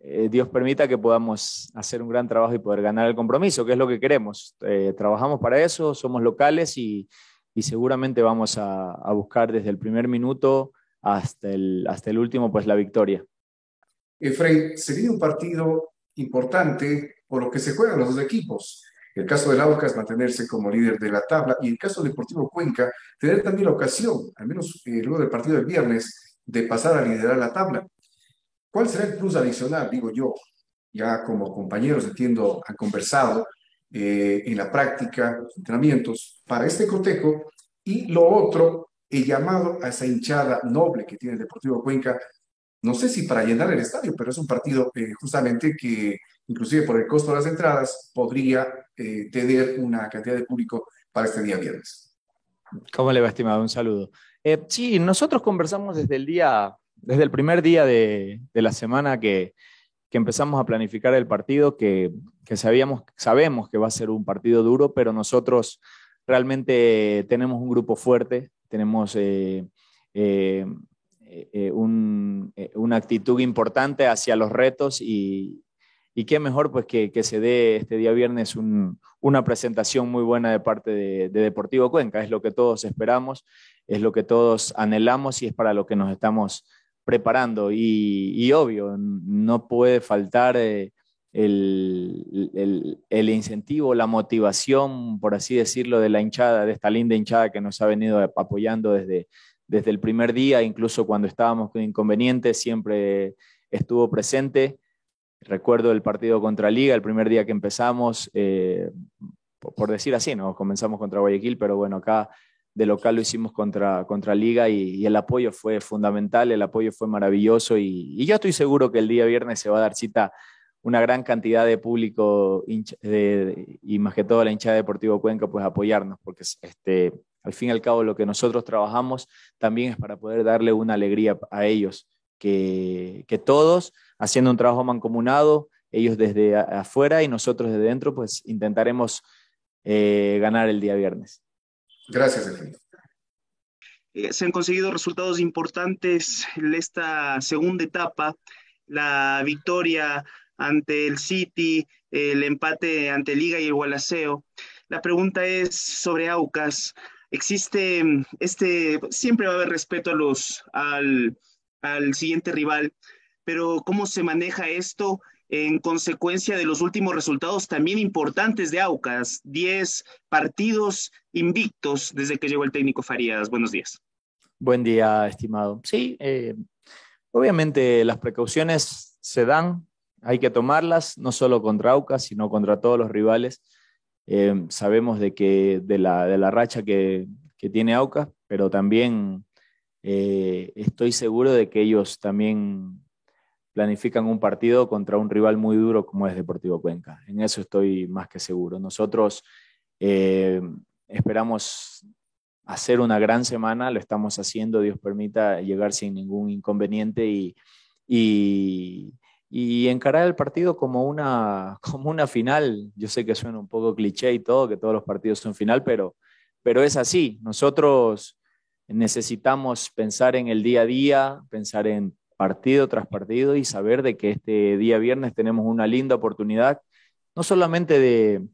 eh, Dios permita que podamos hacer un gran trabajo y poder ganar el compromiso, que es lo que queremos. Eh, trabajamos para eso, somos locales y, seguramente vamos a, buscar desde el primer minuto hasta el, hasta el último, pues la victoria. Efraín, sería un partido importante por lo que se juegan los dos equipos. El caso del Aucas, mantenerse como líder de la tabla, y el caso del Deportivo Cuenca, tener también la ocasión, al menos eh, luego del partido del viernes, de pasar a liderar la tabla. ¿Cuál será el plus adicional? Digo yo, ya como compañeros entiendo, han conversado eh, en la práctica, los entrenamientos, para este cotejo. Y lo otro, el llamado a esa hinchada noble que tiene el Deportivo Cuenca, no sé si para llenar el estadio, pero es un partido eh, justamente que, inclusive por el costo de las entradas, podría eh, tener una cantidad de público para este día viernes. ¿Cómo le va, estimado? Un saludo. sí, nosotros conversamos desde el día desde el primer día de, la semana que, empezamos a planificar el partido, que, sabíamos, sabemos que va a ser un partido duro, pero nosotros realmente tenemos un grupo fuerte, tenemos eh, eh, eh, una actitud importante hacia los retos y, qué mejor pues que, se dé este día viernes una presentación muy buena de parte de, Deportivo Cuenca. Es lo que todos esperamos, es lo que todos anhelamos y es para lo que nos estamos preparando. Y, obvio, no puede faltar eh, el, incentivo, la motivación, por así decirlo, de la hinchada, de esta linda hinchada que nos ha venido apoyando desde, desde el primer día, incluso cuando estábamos con inconvenientes, siempre estuvo presente. Recuerdo el partido contra Liga, el primer día que empezamos, eh, por decir así, ¿no? Comenzamos contra Guayaquil, pero bueno, acá de local lo hicimos contra, contra Liga y, el apoyo fue fundamental, el apoyo fue maravilloso y, yo estoy seguro que el día viernes se va a dar cita una gran cantidad de público y más que todo la hinchada de Deportivo Cuenca, pues apoyarnos, porque este, al fin y al cabo lo que nosotros trabajamos también es para poder darle una alegría a ellos, que, que todos haciendo un trabajo mancomunado, ellos desde afuera y nosotros desde dentro, pues intentaremos eh, ganar el día viernes. Gracias, Efraín. Eh, se han conseguido resultados importantes en esta segunda etapa, la victoria ante el City, el empate ante Liga y el Gualaceo. La pregunta es sobre Aucas. Existe este, siempre va a haber respeto a los, al, al siguiente rival, pero ¿cómo se maneja esto en consecuencia de los últimos resultados también importantes de Aucas? Diez partidos invictos desde que llegó el técnico Farías. Buenos días. Buen día, estimado. Sí, eh, obviamente las precauciones se dan, hay que tomarlas, no solo contra Aucas, sino contra todos los rivales. Eh, sabemos de que de la, de la racha que, que tiene Aucas, pero también eh, estoy seguro de que ellos también planifican un partido contra un rival muy duro como es Deportivo Cuenca. En eso estoy más que seguro. Nosotros eh, esperamos hacer una gran semana, lo estamos haciendo, Dios permita llegar sin ningún inconveniente y, y, encarar el partido como una, [laughs] como una final. Yo sé que suena un poco cliché y todo, que todos los partidos son final, pero, pero es así. Nosotros necesitamos pensar en el día a día, pensar en partido tras partido y saber de que este día viernes tenemos una linda oportunidad, no solamente de,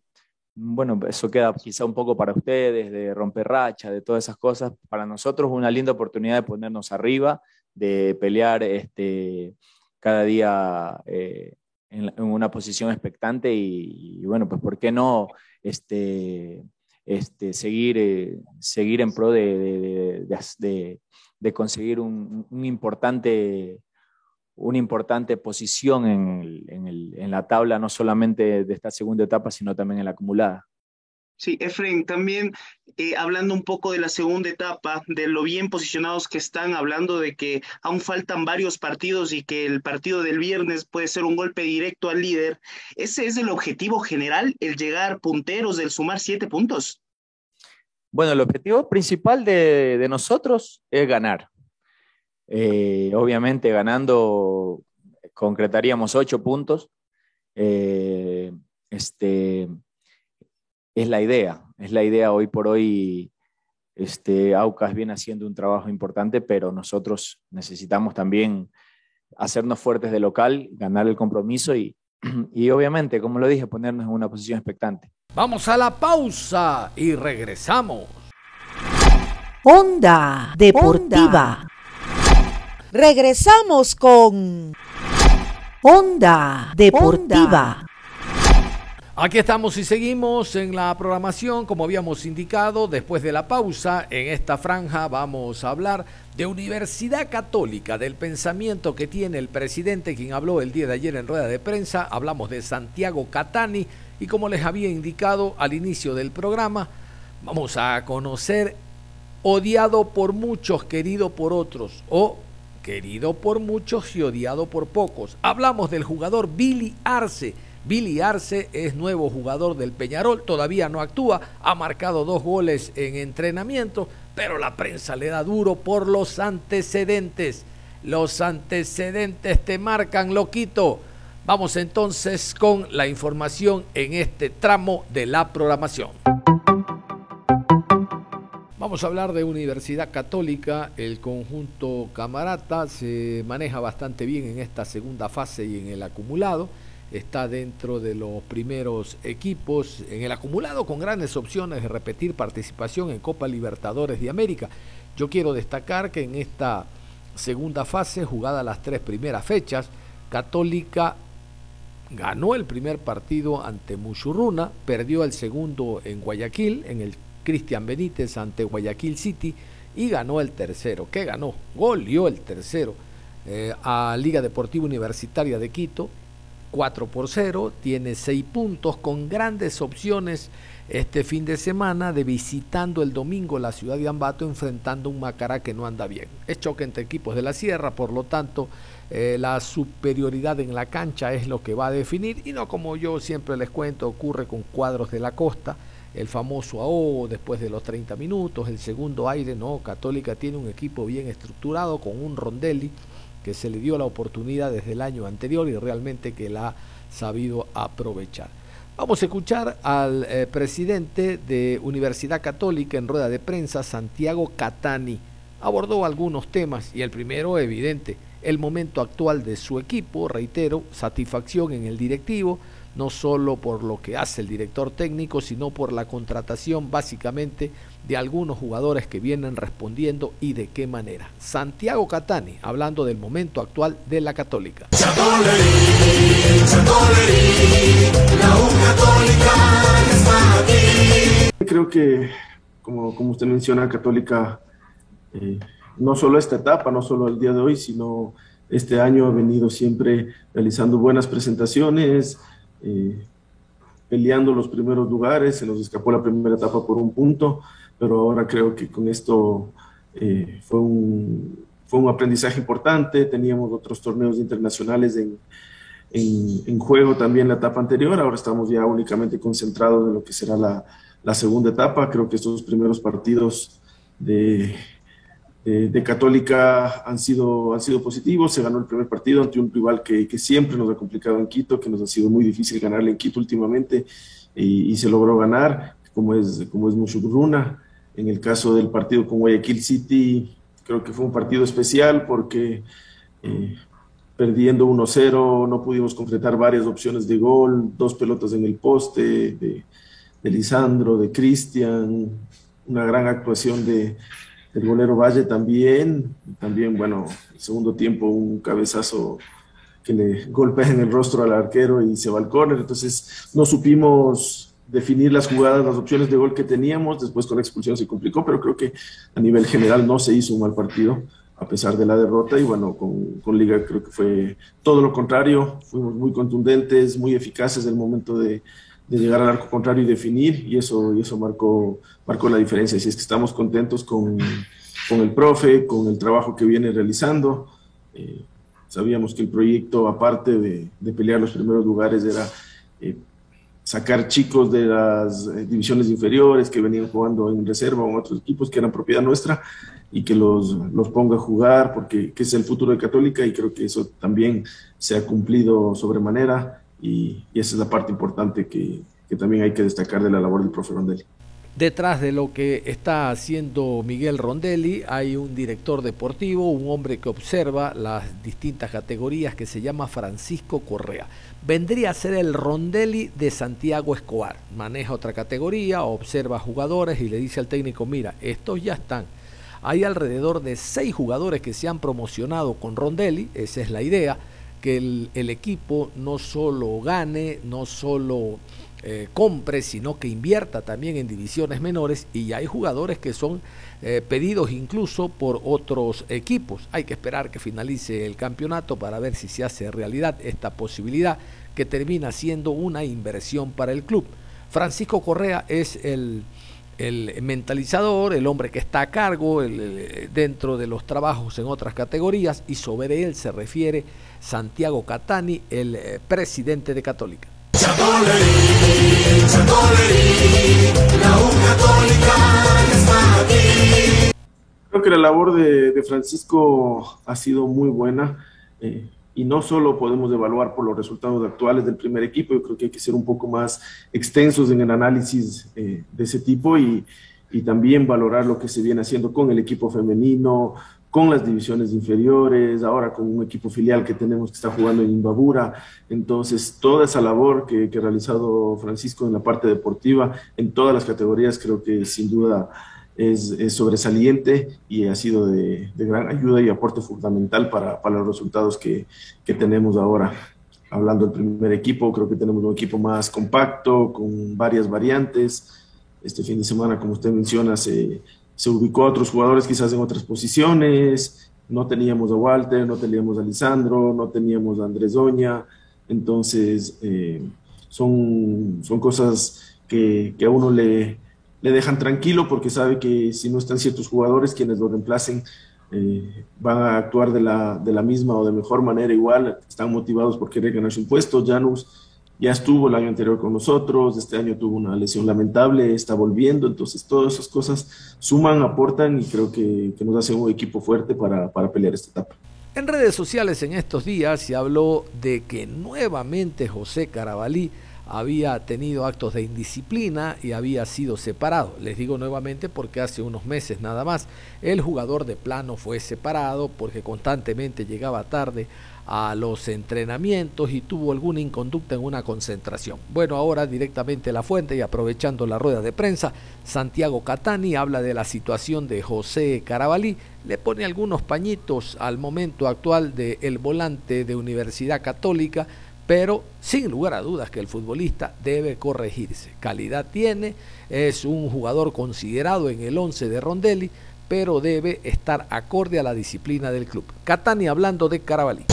bueno, eso queda quizá un poco para ustedes, de romper racha, de todas esas cosas, para nosotros una linda oportunidad de ponernos arriba, de pelear este, cada día eh, en, una posición expectante y, bueno, pues ¿por qué no este, este, seguir, eh, seguir en pro de, de, conseguir un, importante, una importante posición en, la tabla, no solamente de esta segunda etapa, sino también en la acumulada. Sí, Efraín, también eh, hablando un poco de la segunda etapa, de lo bien posicionados que están, hablando de que aún faltan varios partidos y que el partido del viernes puede ser un golpe directo al líder, ¿ese es el objetivo general, el llegar punteros, el sumar siete puntos? Bueno, el objetivo principal de, nosotros es ganar. Eh, obviamente ganando concretaríamos ocho puntos. Eh, este, es la idea, es la idea hoy por hoy. Este, Aucas viene haciendo un trabajo importante, pero nosotros necesitamos también hacernos fuertes de local, ganar el compromiso y, [clears throat] y obviamente, como lo dije, ponernos en una posición expectante. Vamos a la pausa y regresamos. Onda Deportiva. Regresamos con Onda Deportiva. Aquí estamos y seguimos en la programación, como habíamos indicado, después de la pausa, en esta franja vamos a hablar de Universidad Católica, del pensamiento que tiene el presidente, quien habló el día de ayer en rueda de prensa, hablamos de Santiago Catani y como les había indicado al inicio del programa, vamos a conocer odiado por muchos, querido por otros, o querido por muchos y odiado por pocos. Hablamos del jugador Billy Arce Billy Arce es nuevo jugador del Peñarol, todavía no actúa, ha marcado dos goles en entrenamiento, pero la prensa le da duro por los antecedentes. Los antecedentes te marcan, loquito. Vamos entonces con la información en este tramo de la programación. Vamos a hablar de Universidad Católica. El conjunto Camarata se maneja bastante bien en esta segunda fase y en el acumulado. Está dentro de los primeros equipos en el acumulado con grandes opciones de repetir participación en Copa Libertadores de América. Yo quiero destacar que en esta segunda fase, jugada las tres primeras fechas, Católica ganó el primer partido ante Muchurruna, perdió el segundo en Guayaquil, en el Cristian Benítez ante Guayaquil City y ganó el tercero. ¿Qué ganó? Goleó el tercero eh, a Liga Deportiva Universitaria de Quito, 4 por 0, tiene 6 puntos con grandes opciones este fin de semana de visitando el domingo la ciudad de Ambato enfrentando un Macará que no anda bien. Es choque entre equipos de la sierra, por lo tanto eh, la superioridad en la cancha es lo que va a definir y no como yo siempre les cuento ocurre con cuadros de la costa el famoso AO después de los 30 minutos, el segundo aire, no, Católica tiene un equipo bien estructurado con un Rondelli que se le dio la oportunidad desde el año anterior y realmente que la ha sabido aprovechar. Vamos a escuchar al eh, presidente de Universidad Católica en rueda de prensa, Santiago Catani. Abordó algunos temas y el primero evidente, el momento actual de su equipo, reitero, satisfacción en el directivo, no solo por lo que hace el director técnico, sino por la contratación básicamente de algunos jugadores que vienen respondiendo y de qué manera. Santiago Catani, hablando del momento actual de la Católica. Creo que, como, como usted menciona, Católica, eh, no solo esta etapa, no solo el día de hoy, sino este año ha venido siempre realizando buenas presentaciones, eh, peleando los primeros lugares, se nos escapó la primera etapa por un punto, pero ahora creo que con esto eh, fue, un, fue un aprendizaje importante, teníamos otros torneos internacionales en, en, juego también la etapa anterior, ahora estamos ya únicamente concentrados en lo que será la, la segunda etapa, creo que estos primeros partidos de, eh, de Católica han sido, han sido positivos. Se ganó el primer partido ante un rival que, siempre nos ha complicado en Quito, que nos ha sido muy difícil ganarle en Quito últimamente y, se logró ganar, como es, como es Mushuruna. En el caso del partido con Guayaquil City, creo que fue un partido especial porque eh, perdiendo 1-0 no pudimos concretar varias opciones de gol, dos pelotas en el poste de Lisandro, de Cristian, una gran actuación de el golero Valle también, también, bueno, el segundo tiempo un cabezazo que le golpea en el rostro al arquero y se va al córner, entonces no supimos definir las jugadas, las opciones de gol que teníamos, después con la expulsión se complicó, pero creo que a nivel general no se hizo un mal partido a pesar de la derrota. Y bueno, con, con Liga creo que fue todo lo contrario, fuimos muy contundentes, muy eficaces en el momento de, de llegar al arco contrario y definir, y eso, y eso marcó, marcó la diferencia. Si es que estamos contentos con, con el profe, con el trabajo que viene realizando. Eh, sabíamos que el proyecto, aparte de, de, pelear los primeros lugares, era eh, sacar chicos de las eh, divisiones inferiores que venían jugando en reserva o en otros equipos que eran propiedad nuestra y que los, los ponga a jugar porque que es el futuro de Católica y creo que eso también se ha cumplido sobremanera y, esa es la parte importante que, también hay que destacar de la labor del profe Rondelli. Detrás de lo que está haciendo Miguel Rondelli hay un director deportivo, un hombre que observa las distintas categorías que se llama Francisco Correa. Vendría a ser el Rondelli de Santiago Escobar. Maneja otra categoría, observa jugadores y le dice al técnico, mira, estos ya están. Hay alrededor de seis jugadores que se han promocionado con Rondelli, esa es la idea que el, equipo no solo gane, no solo eh, compre, sino que invierta también en divisiones menores y hay jugadores que son eh, pedidos incluso por otros equipos. Hay que esperar que finalice el campeonato para ver si se hace realidad esta posibilidad que termina siendo una inversión para el club. Francisco Correa es el, el mentalizador, el hombre que está a cargo dentro de los trabajos en otras categorías y sobre él se refiere Santiago Catani, el eh, presidente de Católica. Creo que la labor de, Francisco ha sido muy buena eh, y no solo podemos evaluar por los resultados actuales del primer equipo, yo creo que hay que ser un poco más extensos en el análisis eh, de ese tipo y, y también valorar lo que se viene haciendo con el equipo femenino, con las divisiones inferiores, ahora con un equipo filial que tenemos que está jugando en Imbabura. Entonces, toda esa labor que, que, ha realizado Francisco en la parte deportiva, en todas las categorías, creo que sin duda es, es sobresaliente y ha sido de, de, gran ayuda y aporte fundamental para, para los resultados que, que tenemos ahora. Hablando del primer equipo, creo que tenemos un equipo más compacto, con varias variantes. Este fin de semana, como usted menciona, se, se ubicó a otros jugadores quizás en otras posiciones, no teníamos a Walter, no teníamos a Lisandro, no teníamos a Andrés Doña, entonces eh, son, son cosas que, que, a uno le, le dejan tranquilo porque sabe que si no están ciertos jugadores quienes lo reemplacen eh, van a actuar de la, de la misma o de mejor manera igual, están motivados por querer ganarse un puesto, Janus ya estuvo el año anterior con nosotros, este año tuvo una lesión lamentable, está volviendo, entonces todas esas cosas suman, aportan y creo que, nos hace un equipo fuerte para, para pelear esta etapa. En redes sociales en estos días se habló de que nuevamente José Carabalí había tenido actos de indisciplina y había sido separado. Les digo nuevamente porque hace unos meses nada más el jugador de plano fue separado porque constantemente llegaba tarde a los entrenamientos y tuvo alguna inconducta en una concentración. Bueno, ahora directamente la fuente y aprovechando la rueda de prensa, Santiago Catani habla de la situación de José Carabalí, le pone algunos pañitos al momento actual del el volante de Universidad Católica, pero sin lugar a dudas que el futbolista debe corregirse. Calidad tiene, es un jugador considerado en el 11 de Rondelli, pero debe estar acorde a la disciplina del club. Catani hablando de Carabalí.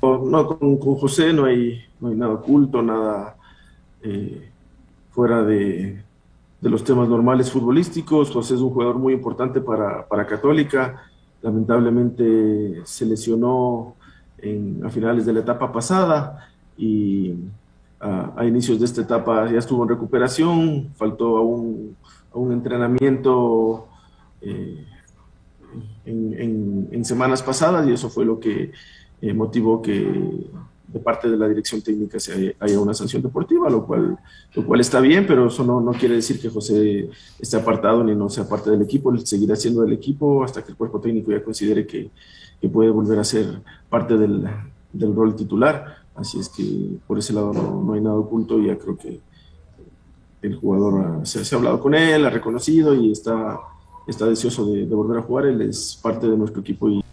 No, con, con, José no hay, no hay nada oculto, nada eh, fuera de, de, los temas normales futbolísticos. José es un jugador muy importante para, para Católica. Lamentablemente se lesionó a finales de la etapa pasada y a, inicios de esta etapa ya estuvo en recuperación, faltó a un, a un entrenamiento eh, en, en, semanas pasadas y eso fue lo que eh, motivó que de parte de la dirección técnica se haya, una sanción deportiva, lo cual, lo cual está bien, pero eso no, no quiere decir que José esté apartado ni no sea parte del equipo, él seguirá siendo del equipo hasta que el cuerpo técnico ya considere que, que puede volver a ser parte del, del rol titular. Así es que por ese lado no, hay nada oculto, ya creo que el jugador se, ha hablado con él, ha reconocido y está, está deseoso de, de, volver a jugar, él es parte de nuestro equipo. Y...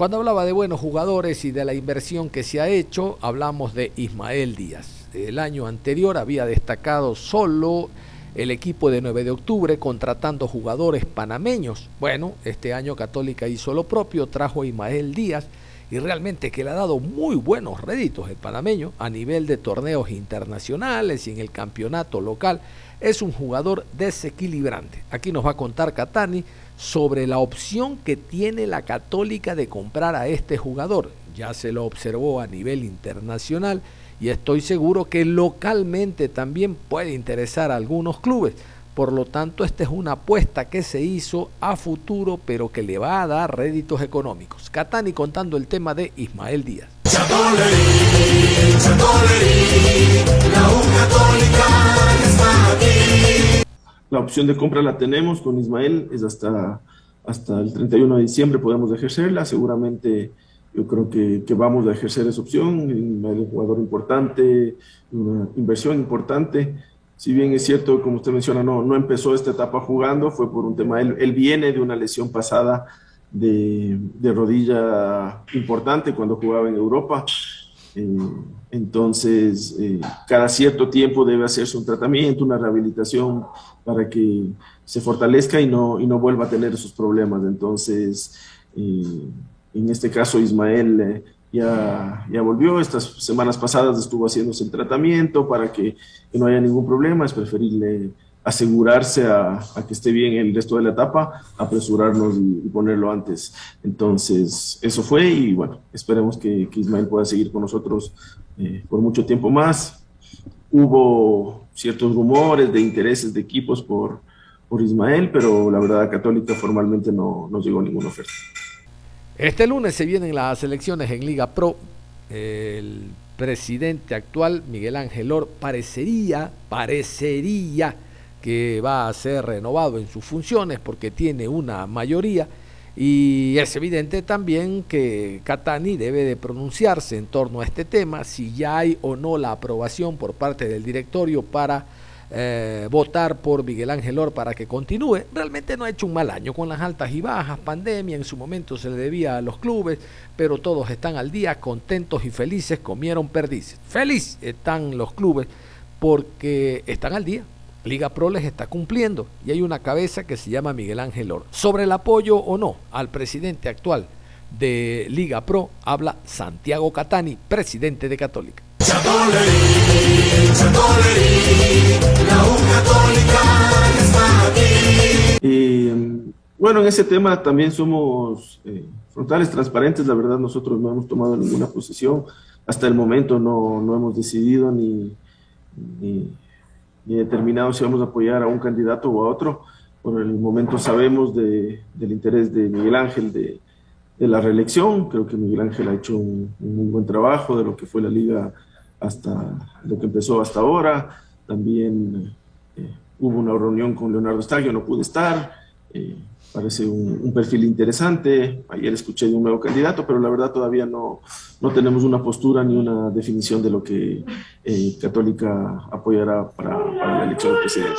Cuando hablaba de buenos jugadores y de la inversión que se ha hecho, hablamos de Ismael Díaz. El año anterior había destacado solo el equipo de 9 de octubre contratando jugadores panameños. Bueno, este año Católica hizo lo propio, trajo a Ismael Díaz y realmente que le ha dado muy buenos réditos el panameño a nivel de torneos internacionales y en el campeonato local. Es un jugador desequilibrante. Aquí nos va a contar Catani sobre la opción que tiene la católica de comprar a este jugador. Ya se lo observó a nivel internacional y estoy seguro que localmente también puede interesar a algunos clubes. Por lo tanto, esta es una apuesta que se hizo a futuro, pero que le va a dar réditos económicos. Catani contando el tema de Ismael Díaz. La opción de compra la tenemos con Ismael, es hasta, hasta el 31 de diciembre podemos ejercerla. Seguramente yo creo que, que vamos a ejercer esa opción. Ismael es un jugador importante, una inversión importante si bien es cierto, como usted menciona, no, no empezó esta etapa jugando, fue por un tema, él, él viene de una lesión pasada de, de, rodilla importante cuando jugaba en Europa. Eh, entonces, eh, cada cierto tiempo debe hacerse un tratamiento, una rehabilitación para que se fortalezca y no, y no vuelva a tener esos problemas. Entonces, eh, en este caso, Ismael ya, ya volvió. Estas semanas pasadas estuvo haciéndose el tratamiento para que, que no haya ningún problema. Es preferible asegurarse a, que esté bien el resto de la etapa, apresurarnos y, ponerlo antes. Entonces, eso fue y bueno, esperemos que, Ismael pueda seguir con nosotros eh, por mucho tiempo más. Hubo ciertos rumores de intereses de equipos por, por Ismael, pero la verdad Católica formalmente no nos llegó ninguna oferta. Este lunes se vienen las elecciones en Liga Pro. El presidente actual, Miguel Ángel Or, parecería, parecería que va a ser renovado en sus funciones porque tiene una mayoría y es evidente también que Catani debe de pronunciarse en torno a este tema, si ya hay o no la aprobación por parte del directorio para eh, votar por Miguel Ángel Or para que continúe. Realmente no ha hecho un mal año con las altas y bajas, pandemia, en su momento se le debía a los clubes, pero todos están al día, contentos y felices, comieron perdices. Feliz están los clubes porque están al día, Liga Pro les está cumpliendo y hay una cabeza que se llama Miguel Ángel Or. Sobre el apoyo o no al presidente actual de Liga Pro habla Santiago Catani, presidente de Católica. Y bueno, en ese tema también somos eh, frontales, transparentes. La verdad, nosotros no hemos tomado ninguna posición. Hasta el momento no, no hemos decidido ni, ni ni determinado si vamos a apoyar a un candidato o a otro. Por el momento sabemos de, del interés de Miguel Ángel de, la reelección. Creo que Miguel Ángel ha hecho un, muy buen trabajo de lo que fue la liga hasta lo que empezó hasta ahora. También eh, hubo una reunión con Leonardo Stagio, no pude estar. Eh, parece un, perfil interesante. Ayer escuché de un nuevo candidato, pero la verdad todavía no, no tenemos una postura ni una definición de lo que eh, Católica apoyará para, la elección del presidente.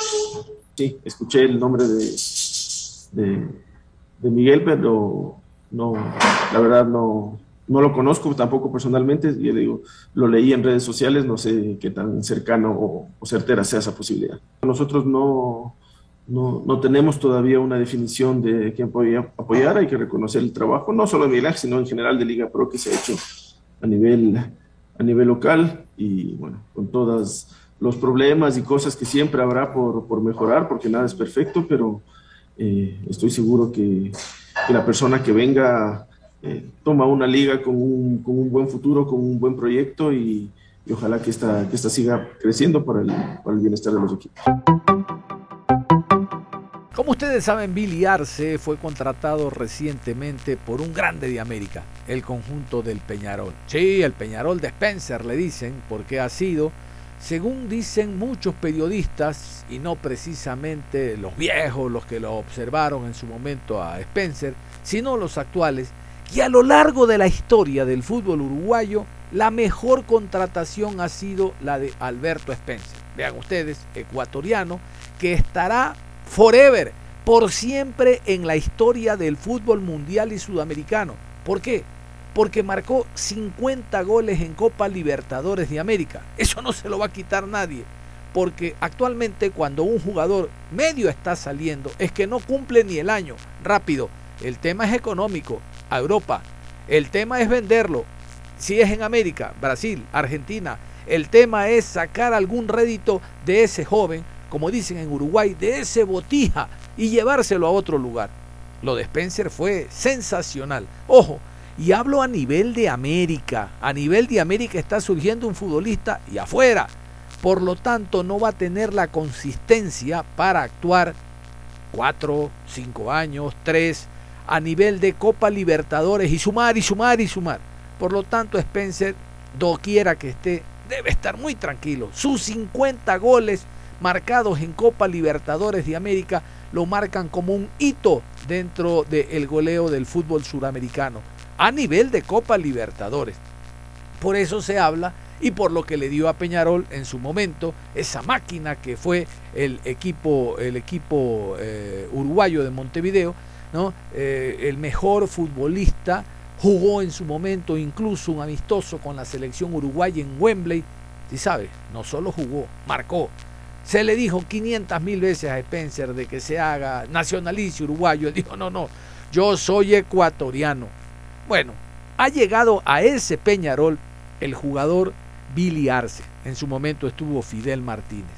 Sí, escuché el nombre de, de, de, Miguel, pero no, la verdad no, no lo conozco tampoco personalmente. Yo digo, lo leí en redes sociales, no sé qué tan cercano o, o certera sea esa posibilidad. Nosotros no no, no, tenemos todavía una definición de quién podría apoyar, hay que reconocer el trabajo, no solo de Miguel sino en general de Liga Pro que se ha hecho a nivel, a nivel local y bueno, con todos los problemas y cosas que siempre habrá por, por mejorar, porque nada es perfecto, pero eh, estoy seguro que, que, la persona que venga eh, toma una liga con un, con un, buen futuro, con un buen proyecto y, y ojalá que esta, que esta siga creciendo para el, para el bienestar de los equipos. Como ustedes saben, Billy Arce fue contratado recientemente por un grande de América, el conjunto del Peñarol. Sí, el Peñarol de Spencer le dicen, porque ha sido, según dicen muchos periodistas, y no precisamente los viejos, los que lo observaron en su momento a Spencer, sino los actuales, que a lo largo de la historia del fútbol uruguayo, la mejor contratación ha sido la de Alberto Spencer. Vean ustedes, ecuatoriano, que estará forever, por siempre en la historia del fútbol mundial y sudamericano. ¿Por qué? Porque marcó 50 goles en Copa Libertadores de América. Eso no se lo va a quitar nadie. Porque actualmente cuando un jugador medio está saliendo es que no cumple ni el año. Rápido. El tema es económico. A Europa. El tema es venderlo. Si es en América, Brasil, Argentina. El tema es sacar algún rédito de ese joven como dicen en Uruguay, de ese botija y llevárselo a otro lugar. Lo de Spencer fue sensacional. Ojo, y hablo a nivel de América. A nivel de América está surgiendo un futbolista y afuera. Por lo tanto, no va a tener la consistencia para actuar cuatro, cinco años, tres, a nivel de Copa Libertadores y sumar y sumar y sumar. Por lo tanto, Spencer, doquiera que esté, debe estar muy tranquilo. Sus 50 goles marcados en Copa Libertadores de América lo marcan como un hito dentro del goleo del fútbol suramericano a nivel de Copa Libertadores. Por eso se habla y por lo que le dio a Peñarol en su momento esa máquina que fue el equipo, el equipo eh, uruguayo de Montevideo, ¿no? Eh, el mejor futbolista, jugó en su momento incluso un amistoso con la selección uruguaya en Wembley, si sabe, no solo jugó, marcó, se le dijo 500 mil veces a Spencer de que se haga nacionalicio uruguayo. Él dijo, no, no, yo soy ecuatoriano. Bueno, ha llegado a ese Peñarol el jugador Billy Arce. En su momento estuvo Fidel Martínez.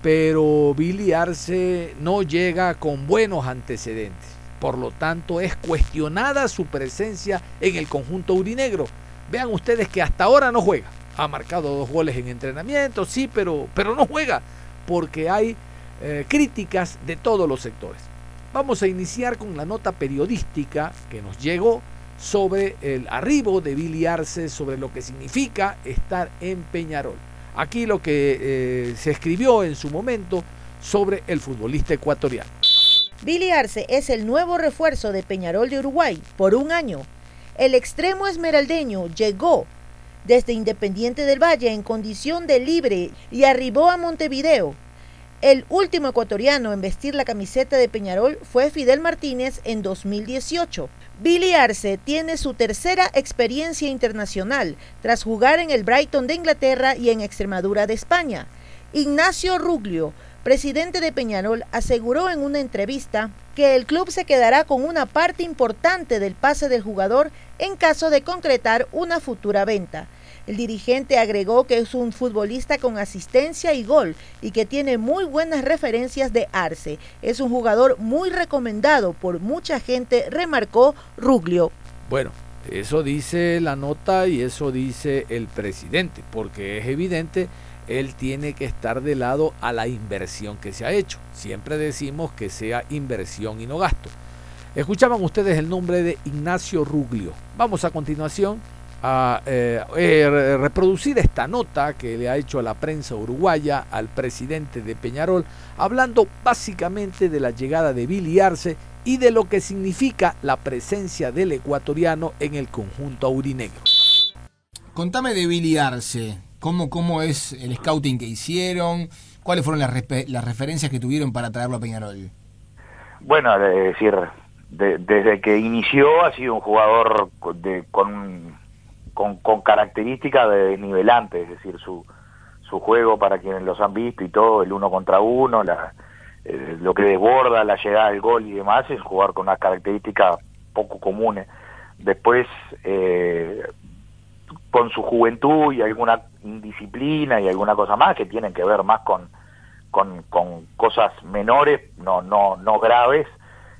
Pero Billy Arce no llega con buenos antecedentes. Por lo tanto, es cuestionada su presencia en el conjunto urinegro. Vean ustedes que hasta ahora no juega. Ha marcado dos goles en entrenamiento, sí, pero, pero no juega porque hay eh, críticas de todos los sectores. Vamos a iniciar con la nota periodística que nos llegó sobre el arribo de Billy Arce, sobre lo que significa estar en Peñarol. Aquí lo que eh, se escribió en su momento sobre el futbolista ecuatoriano. Billy Arce es el nuevo refuerzo de Peñarol de Uruguay por un año. El extremo esmeraldeño llegó desde Independiente del Valle en condición de libre y arribó a Montevideo el último ecuatoriano en vestir la camiseta de Peñarol fue Fidel Martínez en 2018. Billy Arce tiene su tercera experiencia internacional tras jugar en el Brighton de Inglaterra y en Extremadura de España. Ignacio Ruglio, presidente de Peñarol, aseguró en una entrevista que el club se quedará con una parte importante del pase del jugador en caso de concretar una futura venta. El dirigente agregó que es un futbolista con asistencia y gol y que tiene muy buenas referencias de Arce. Es un jugador muy recomendado por mucha gente, remarcó Ruglio. Bueno, eso dice la nota y eso dice el presidente, porque es evidente él tiene que estar de lado a la inversión que se ha hecho. Siempre decimos que sea inversión y no gasto. Escuchaban ustedes el nombre de Ignacio Ruglio. Vamos a continuación a eh, eh, reproducir esta nota que le ha hecho a la prensa uruguaya al presidente de Peñarol, hablando básicamente de la llegada de Billy Arce y de lo que significa la presencia del ecuatoriano en el conjunto aurinegro. Contame de Billy Arce, cómo, cómo es el scouting que hicieron, cuáles fueron las, las referencias que tuvieron para traerlo a Peñarol. Bueno, es decir, desde que inició ha sido un jugador de, con con, características de desnivelante, es decir, su, su juego para quienes los han visto y todo, el uno contra uno, la, eh, lo que desborda, la llegada al gol y demás, es jugar con unas características poco comunes. Después, eh, con su juventud y alguna indisciplina y alguna cosa más que tienen que ver más con, con, con cosas menores, no, no, no graves,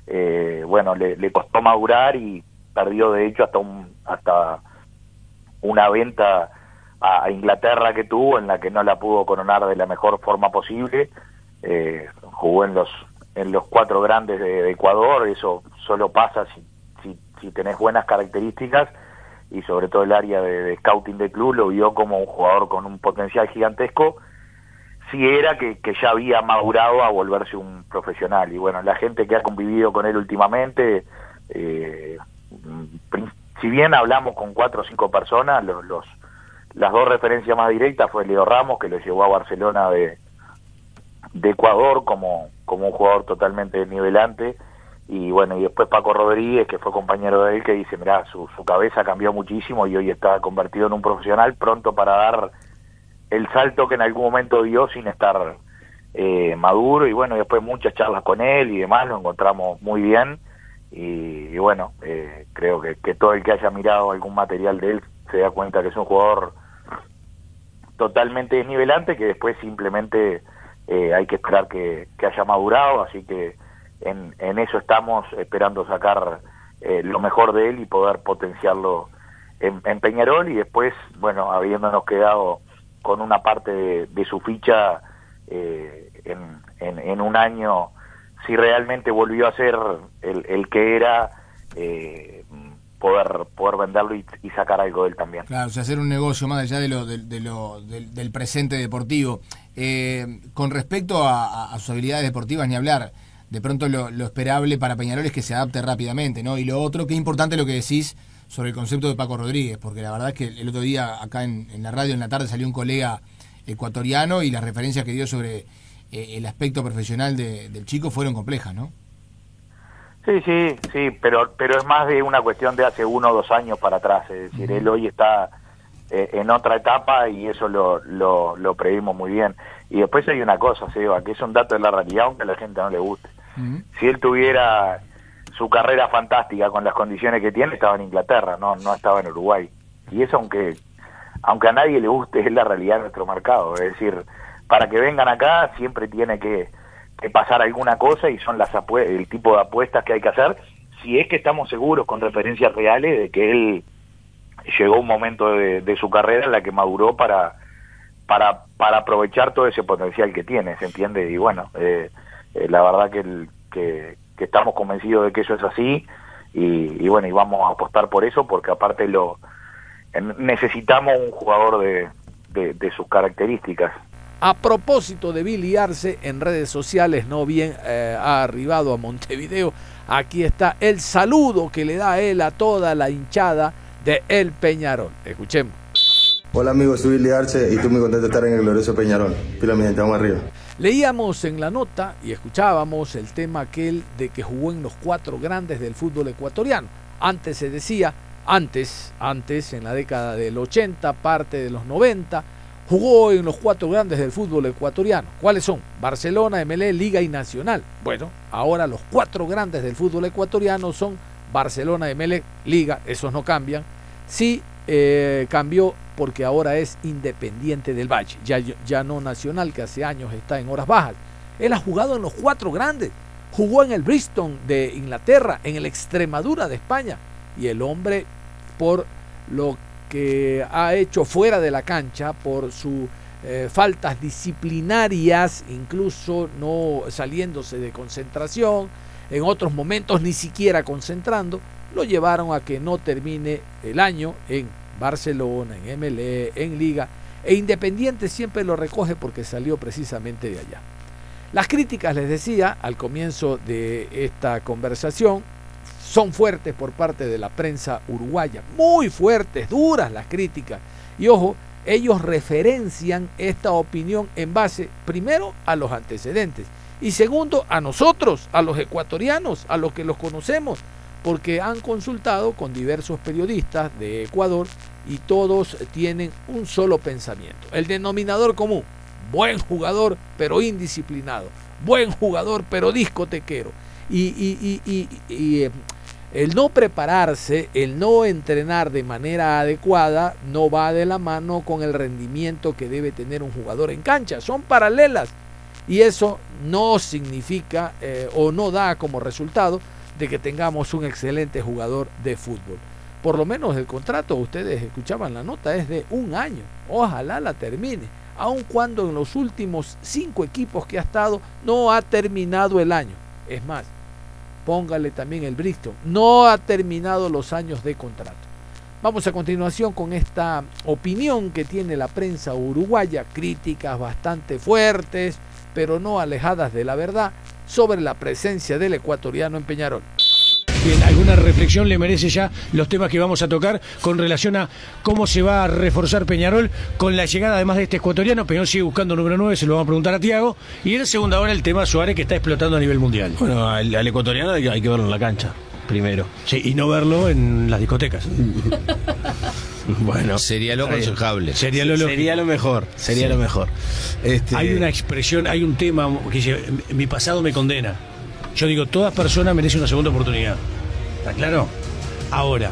eh, bueno, le, le costó madurar y perdió de hecho hasta un hasta una venta a, Inglaterra que tuvo en la que no la pudo coronar de la mejor forma posible. Eh, jugó en los en los cuatro grandes de, Ecuador, eso solo pasa si, si, si, tenés buenas características y sobre todo el área de, scouting de club lo vio como un jugador con un potencial gigantesco, si era que, que ya había madurado a volverse un profesional. Y bueno, la gente que ha convivido con él últimamente, eh, si bien hablamos con cuatro o cinco personas, los, los las dos referencias más directas fue Leo Ramos, que lo llevó a Barcelona de, de Ecuador como, como un jugador totalmente nivelante, y bueno, y después Paco Rodríguez, que fue compañero de él, que dice, mira, su, su cabeza cambió muchísimo y hoy está convertido en un profesional pronto para dar el salto que en algún momento dio sin estar eh, maduro, y bueno, después muchas charlas con él y demás, lo encontramos muy bien, y, bueno, eh, creo que, que, todo el que haya mirado algún material de él se da cuenta que es un jugador totalmente desnivelante que después simplemente eh, hay que esperar que, haya madurado, así que en, en eso estamos esperando sacar eh, lo mejor de él y poder potenciarlo en, Peñarol y después, bueno, habiéndonos quedado con una parte de, su ficha en, en, en un año si realmente volvió a ser el, el que era, eh, poder, poder venderlo y, sacar algo de él también. Claro, o sea, hacer un negocio más allá de lo, de, lo, del, presente deportivo. Eh, con respecto a, sus habilidades deportivas, ni hablar. De pronto lo, esperable para Peñarol es que se adapte rápidamente, ¿no? Y lo otro, que es importante lo que decís sobre el concepto de Paco Rodríguez, porque la verdad es que el otro día acá en, en la radio en la tarde salió un colega ecuatoriano y las referencias que dio sobre eh, el aspecto profesional del chico fueron complejas, ¿no? Sí, sí, sí, pero, pero es más de una cuestión de hace uno o dos años para atrás. Es decir, él hoy está eh, en otra etapa y eso lo, lo, lo previmos muy bien. Y después hay una cosa, Seba, que es un dato de la realidad, aunque a la gente no le guste. Si él tuviera su carrera fantástica con las condiciones que tiene, estaba en Inglaterra, no, no estaba en Uruguay. Y eso, aunque, aunque a nadie le guste, [laughs] es la realidad de nuestro mercado. Es decir, para que vengan acá siempre tiene que, pasar alguna cosa y son las el tipo de apuestas que hay que hacer si es que estamos seguros con referencias reales de que él llegó un momento de, su carrera en la que maduró para para, para aprovechar todo ese potencial que tiene, ¿se entiende? Y bueno, eh, eh, la verdad que, el, que, estamos convencidos de que eso es así y, bueno, y vamos a apostar por eso porque aparte lo necesitamos un jugador de, de, sus características. A propósito de Billy Arce, en redes sociales, no bien eh, ha arribado a Montevideo, aquí está el saludo que le da él a toda la hinchada de El Peñarol. Escuchemos. Hola amigos, soy Billy Arce y estoy muy contento de estar en el glorioso Peñarol. Pila mi gente, vamos arriba. Leíamos en la nota y escuchábamos el tema aquel de que jugó en los cuatro grandes del fútbol ecuatoriano. Antes se decía, antes, antes, en la década del 80, parte de los 90, jugó en los cuatro grandes del fútbol ecuatoriano. ¿Cuáles son? Barcelona, MLE, Liga y Nacional. Bueno, ahora los cuatro grandes del fútbol ecuatoriano son Barcelona, MLE, Liga, esos no cambian. Sí eh, cambió porque ahora es independiente del Valle, ya, ya no nacional, que hace años está en horas bajas. Él ha jugado en los cuatro grandes, jugó en el Bristol de Inglaterra, en el Extremadura de España, y el hombre, por lo que ha hecho fuera de la cancha, por sus eh, faltas disciplinarias, incluso no saliéndose de concentración, en otros momentos ni siquiera concentrando, lo llevaron a que no termine el año en Barcelona, en MLE, en Liga, e Independiente siempre lo recoge porque salió precisamente de allá. Las críticas, les decía al comienzo de esta conversación, son fuertes por parte de la prensa uruguaya, muy fuertes, duras las críticas. Y ojo, ellos referencian esta opinión en base, primero, a los antecedentes y segundo, a nosotros, a los ecuatorianos, a los que los conocemos, porque han consultado con diversos periodistas de Ecuador y todos tienen un solo pensamiento. El denominador común, buen jugador pero indisciplinado, buen jugador pero discotequero. Y, eh, el no prepararse, el no entrenar de manera adecuada, no va de la mano con el rendimiento que debe tener un jugador en cancha. Son paralelas. Y eso no significa eh, o no da como resultado de que tengamos un excelente jugador de fútbol. Por lo menos el contrato, ustedes escuchaban la nota, es de un año. Ojalá la termine. Aun cuando en los últimos cinco equipos que ha estado no ha terminado el año. Es más, póngale también el Bristol. No ha terminado los años de contrato. Vamos a continuación con esta opinión que tiene la prensa uruguaya, críticas bastante fuertes, pero no alejadas de la verdad, sobre la presencia del ecuatoriano en Peñarol. Bien, alguna reflexión le merece ya los temas que vamos a tocar con relación a cómo se va a reforzar Peñarol con la llegada además de este ecuatoriano. Peñarol sigue buscando número 9, se lo vamos a preguntar a Tiago. Y en segunda hora el tema Suárez que está explotando a nivel mundial. Bueno, al, ecuatoriano hay, que verlo en la cancha primero. Sí, y no verlo en las discotecas. [laughs] [laughs] Bueno, sería lo aconsejable. Sería lo, sería lo mejor. Sería lo mejor. Este... Hay una expresión, hay un tema que dice: Mi pasado me condena. Yo digo, toda persona merece una segunda oportunidad. ¿Está claro? Ahora,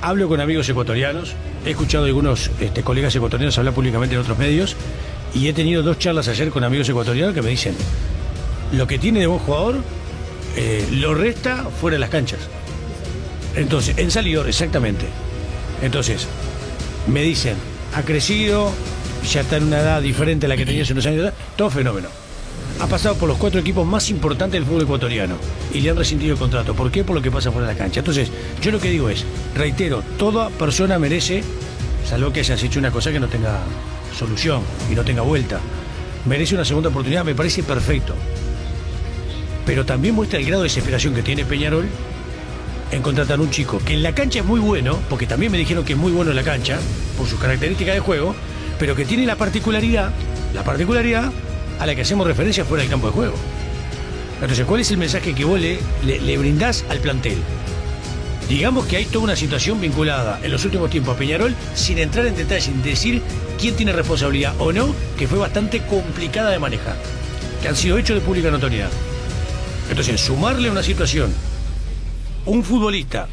hablo con amigos ecuatorianos, he escuchado a algunos este, colegas ecuatorianos hablar públicamente en otros medios y he tenido dos charlas ayer con amigos ecuatorianos que me dicen, lo que tiene de buen jugador eh, lo resta fuera de las canchas. Entonces, en salidor, exactamente. Entonces, me dicen, ha crecido, ya está en una edad diferente a la que tenía hace unos años, todo fenómeno ha pasado por los cuatro equipos más importantes del fútbol ecuatoriano y le han rescindido el contrato. ¿Por qué? Por lo que pasa fuera de la cancha. Entonces, yo lo que digo es, reitero, toda persona merece, salvo que hayas hecho una cosa que no tenga solución y no tenga vuelta, merece una segunda oportunidad, me parece perfecto. Pero también muestra el grado de desesperación que tiene Peñarol en contratar un chico que en la cancha es muy bueno, porque también me dijeron que es muy bueno en la cancha, por sus características de juego, pero que tiene la particularidad, la particularidad a la que hacemos referencia fuera del campo de juego. Entonces, ¿cuál es el mensaje que vos le, le, brindás al plantel? Digamos que hay toda una situación vinculada en los últimos tiempos a Peñarol, sin entrar en detalle, sin decir quién tiene responsabilidad o no, que fue bastante complicada de manejar, que han sido hechos de pública notoriedad. Entonces, sumarle una situación, un futbolista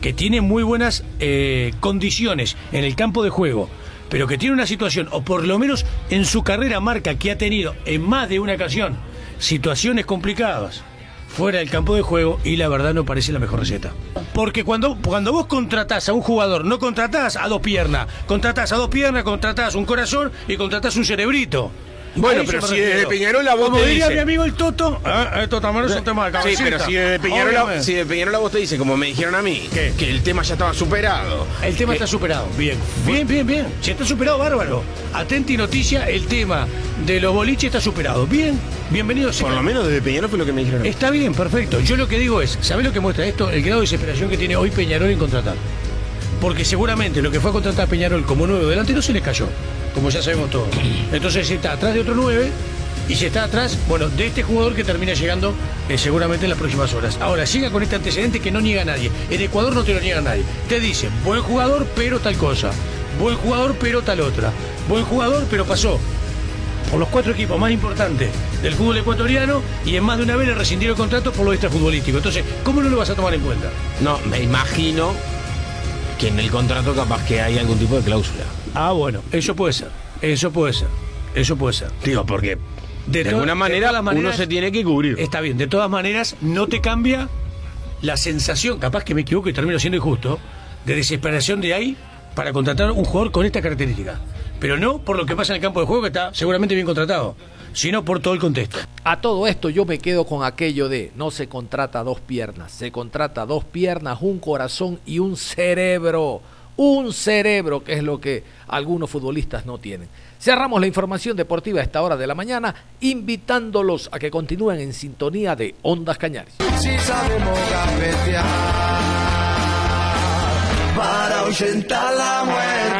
que tiene muy buenas eh, condiciones en el campo de juego, pero que tiene una situación, o por lo menos en su carrera marca que ha tenido en más de una ocasión situaciones complicadas, fuera del campo de juego y la verdad no parece la mejor receta. Porque cuando, cuando vos contratás a un jugador, no contratás a dos piernas, contratás a dos piernas, contratás un corazón y contratás un cerebrito. Bueno, A pero si desde Peñarola vos Como te diría dice- mi amigo el Toto, ah, esto también es un tema de Sí, cabecita. pero si desde Peñarola, Obviamente. si de Peñarola vos te dice, como me dijeron a mí, que el tema ya estaba superado. El tema Que- está superado. Bien, bien, bien, bien. Si está superado, bárbaro. Atenti noticia, el tema de los boliches está superado. Bien, bienvenido sea. Por lo menos desde Peñarol fue lo que me dijeron. Está bien, perfecto. Yo lo que digo es, ¿sabés lo que muestra esto? El grado de desesperación que tiene hoy Peñarol en contratar. Porque seguramente lo que fue a contratar a Peñarol como nuevo delantero se les cayó, como ya sabemos todos. Entonces si está atrás de otro 9 y si está atrás, bueno, de este jugador que termina llegando eh, seguramente en las próximas horas. Ahora, llega con este antecedente que no niega nadie. En Ecuador no te lo niega nadie. Te dice, buen jugador, pero tal cosa. Buen jugador, pero tal otra. Buen jugador, pero pasó por los cuatro equipos más importantes del fútbol ecuatoriano y en más de una vez le rescindieron el contrato por lo extrafutbolístico. Entonces, ¿cómo no lo vas a tomar en cuenta? No, me imagino que en el contrato capaz que hay algún tipo de cláusula. Ah, bueno, eso puede ser. Eso puede ser. Eso puede ser. Digo, porque de, alguna manera todas las uno se tiene que cubrir. Está bien, de todas maneras, no te cambia la sensación, capaz que me equivoco y termino siendo injusto, de desesperación de ahí para contratar un jugador con esta característica. Pero no por lo que pasa en el campo de juego, que está seguramente bien contratado, sino por todo el contexto. A todo esto yo me quedo con aquello de no se contrata dos piernas, se contrata dos piernas, un corazón y un cerebro. Un cerebro, que es lo que algunos futbolistas no tienen. Cerramos la información deportiva a esta hora de la mañana, invitándolos a que continúen en sintonía de Ondas Cañares. Si sabemos para ahuyentar la muerte.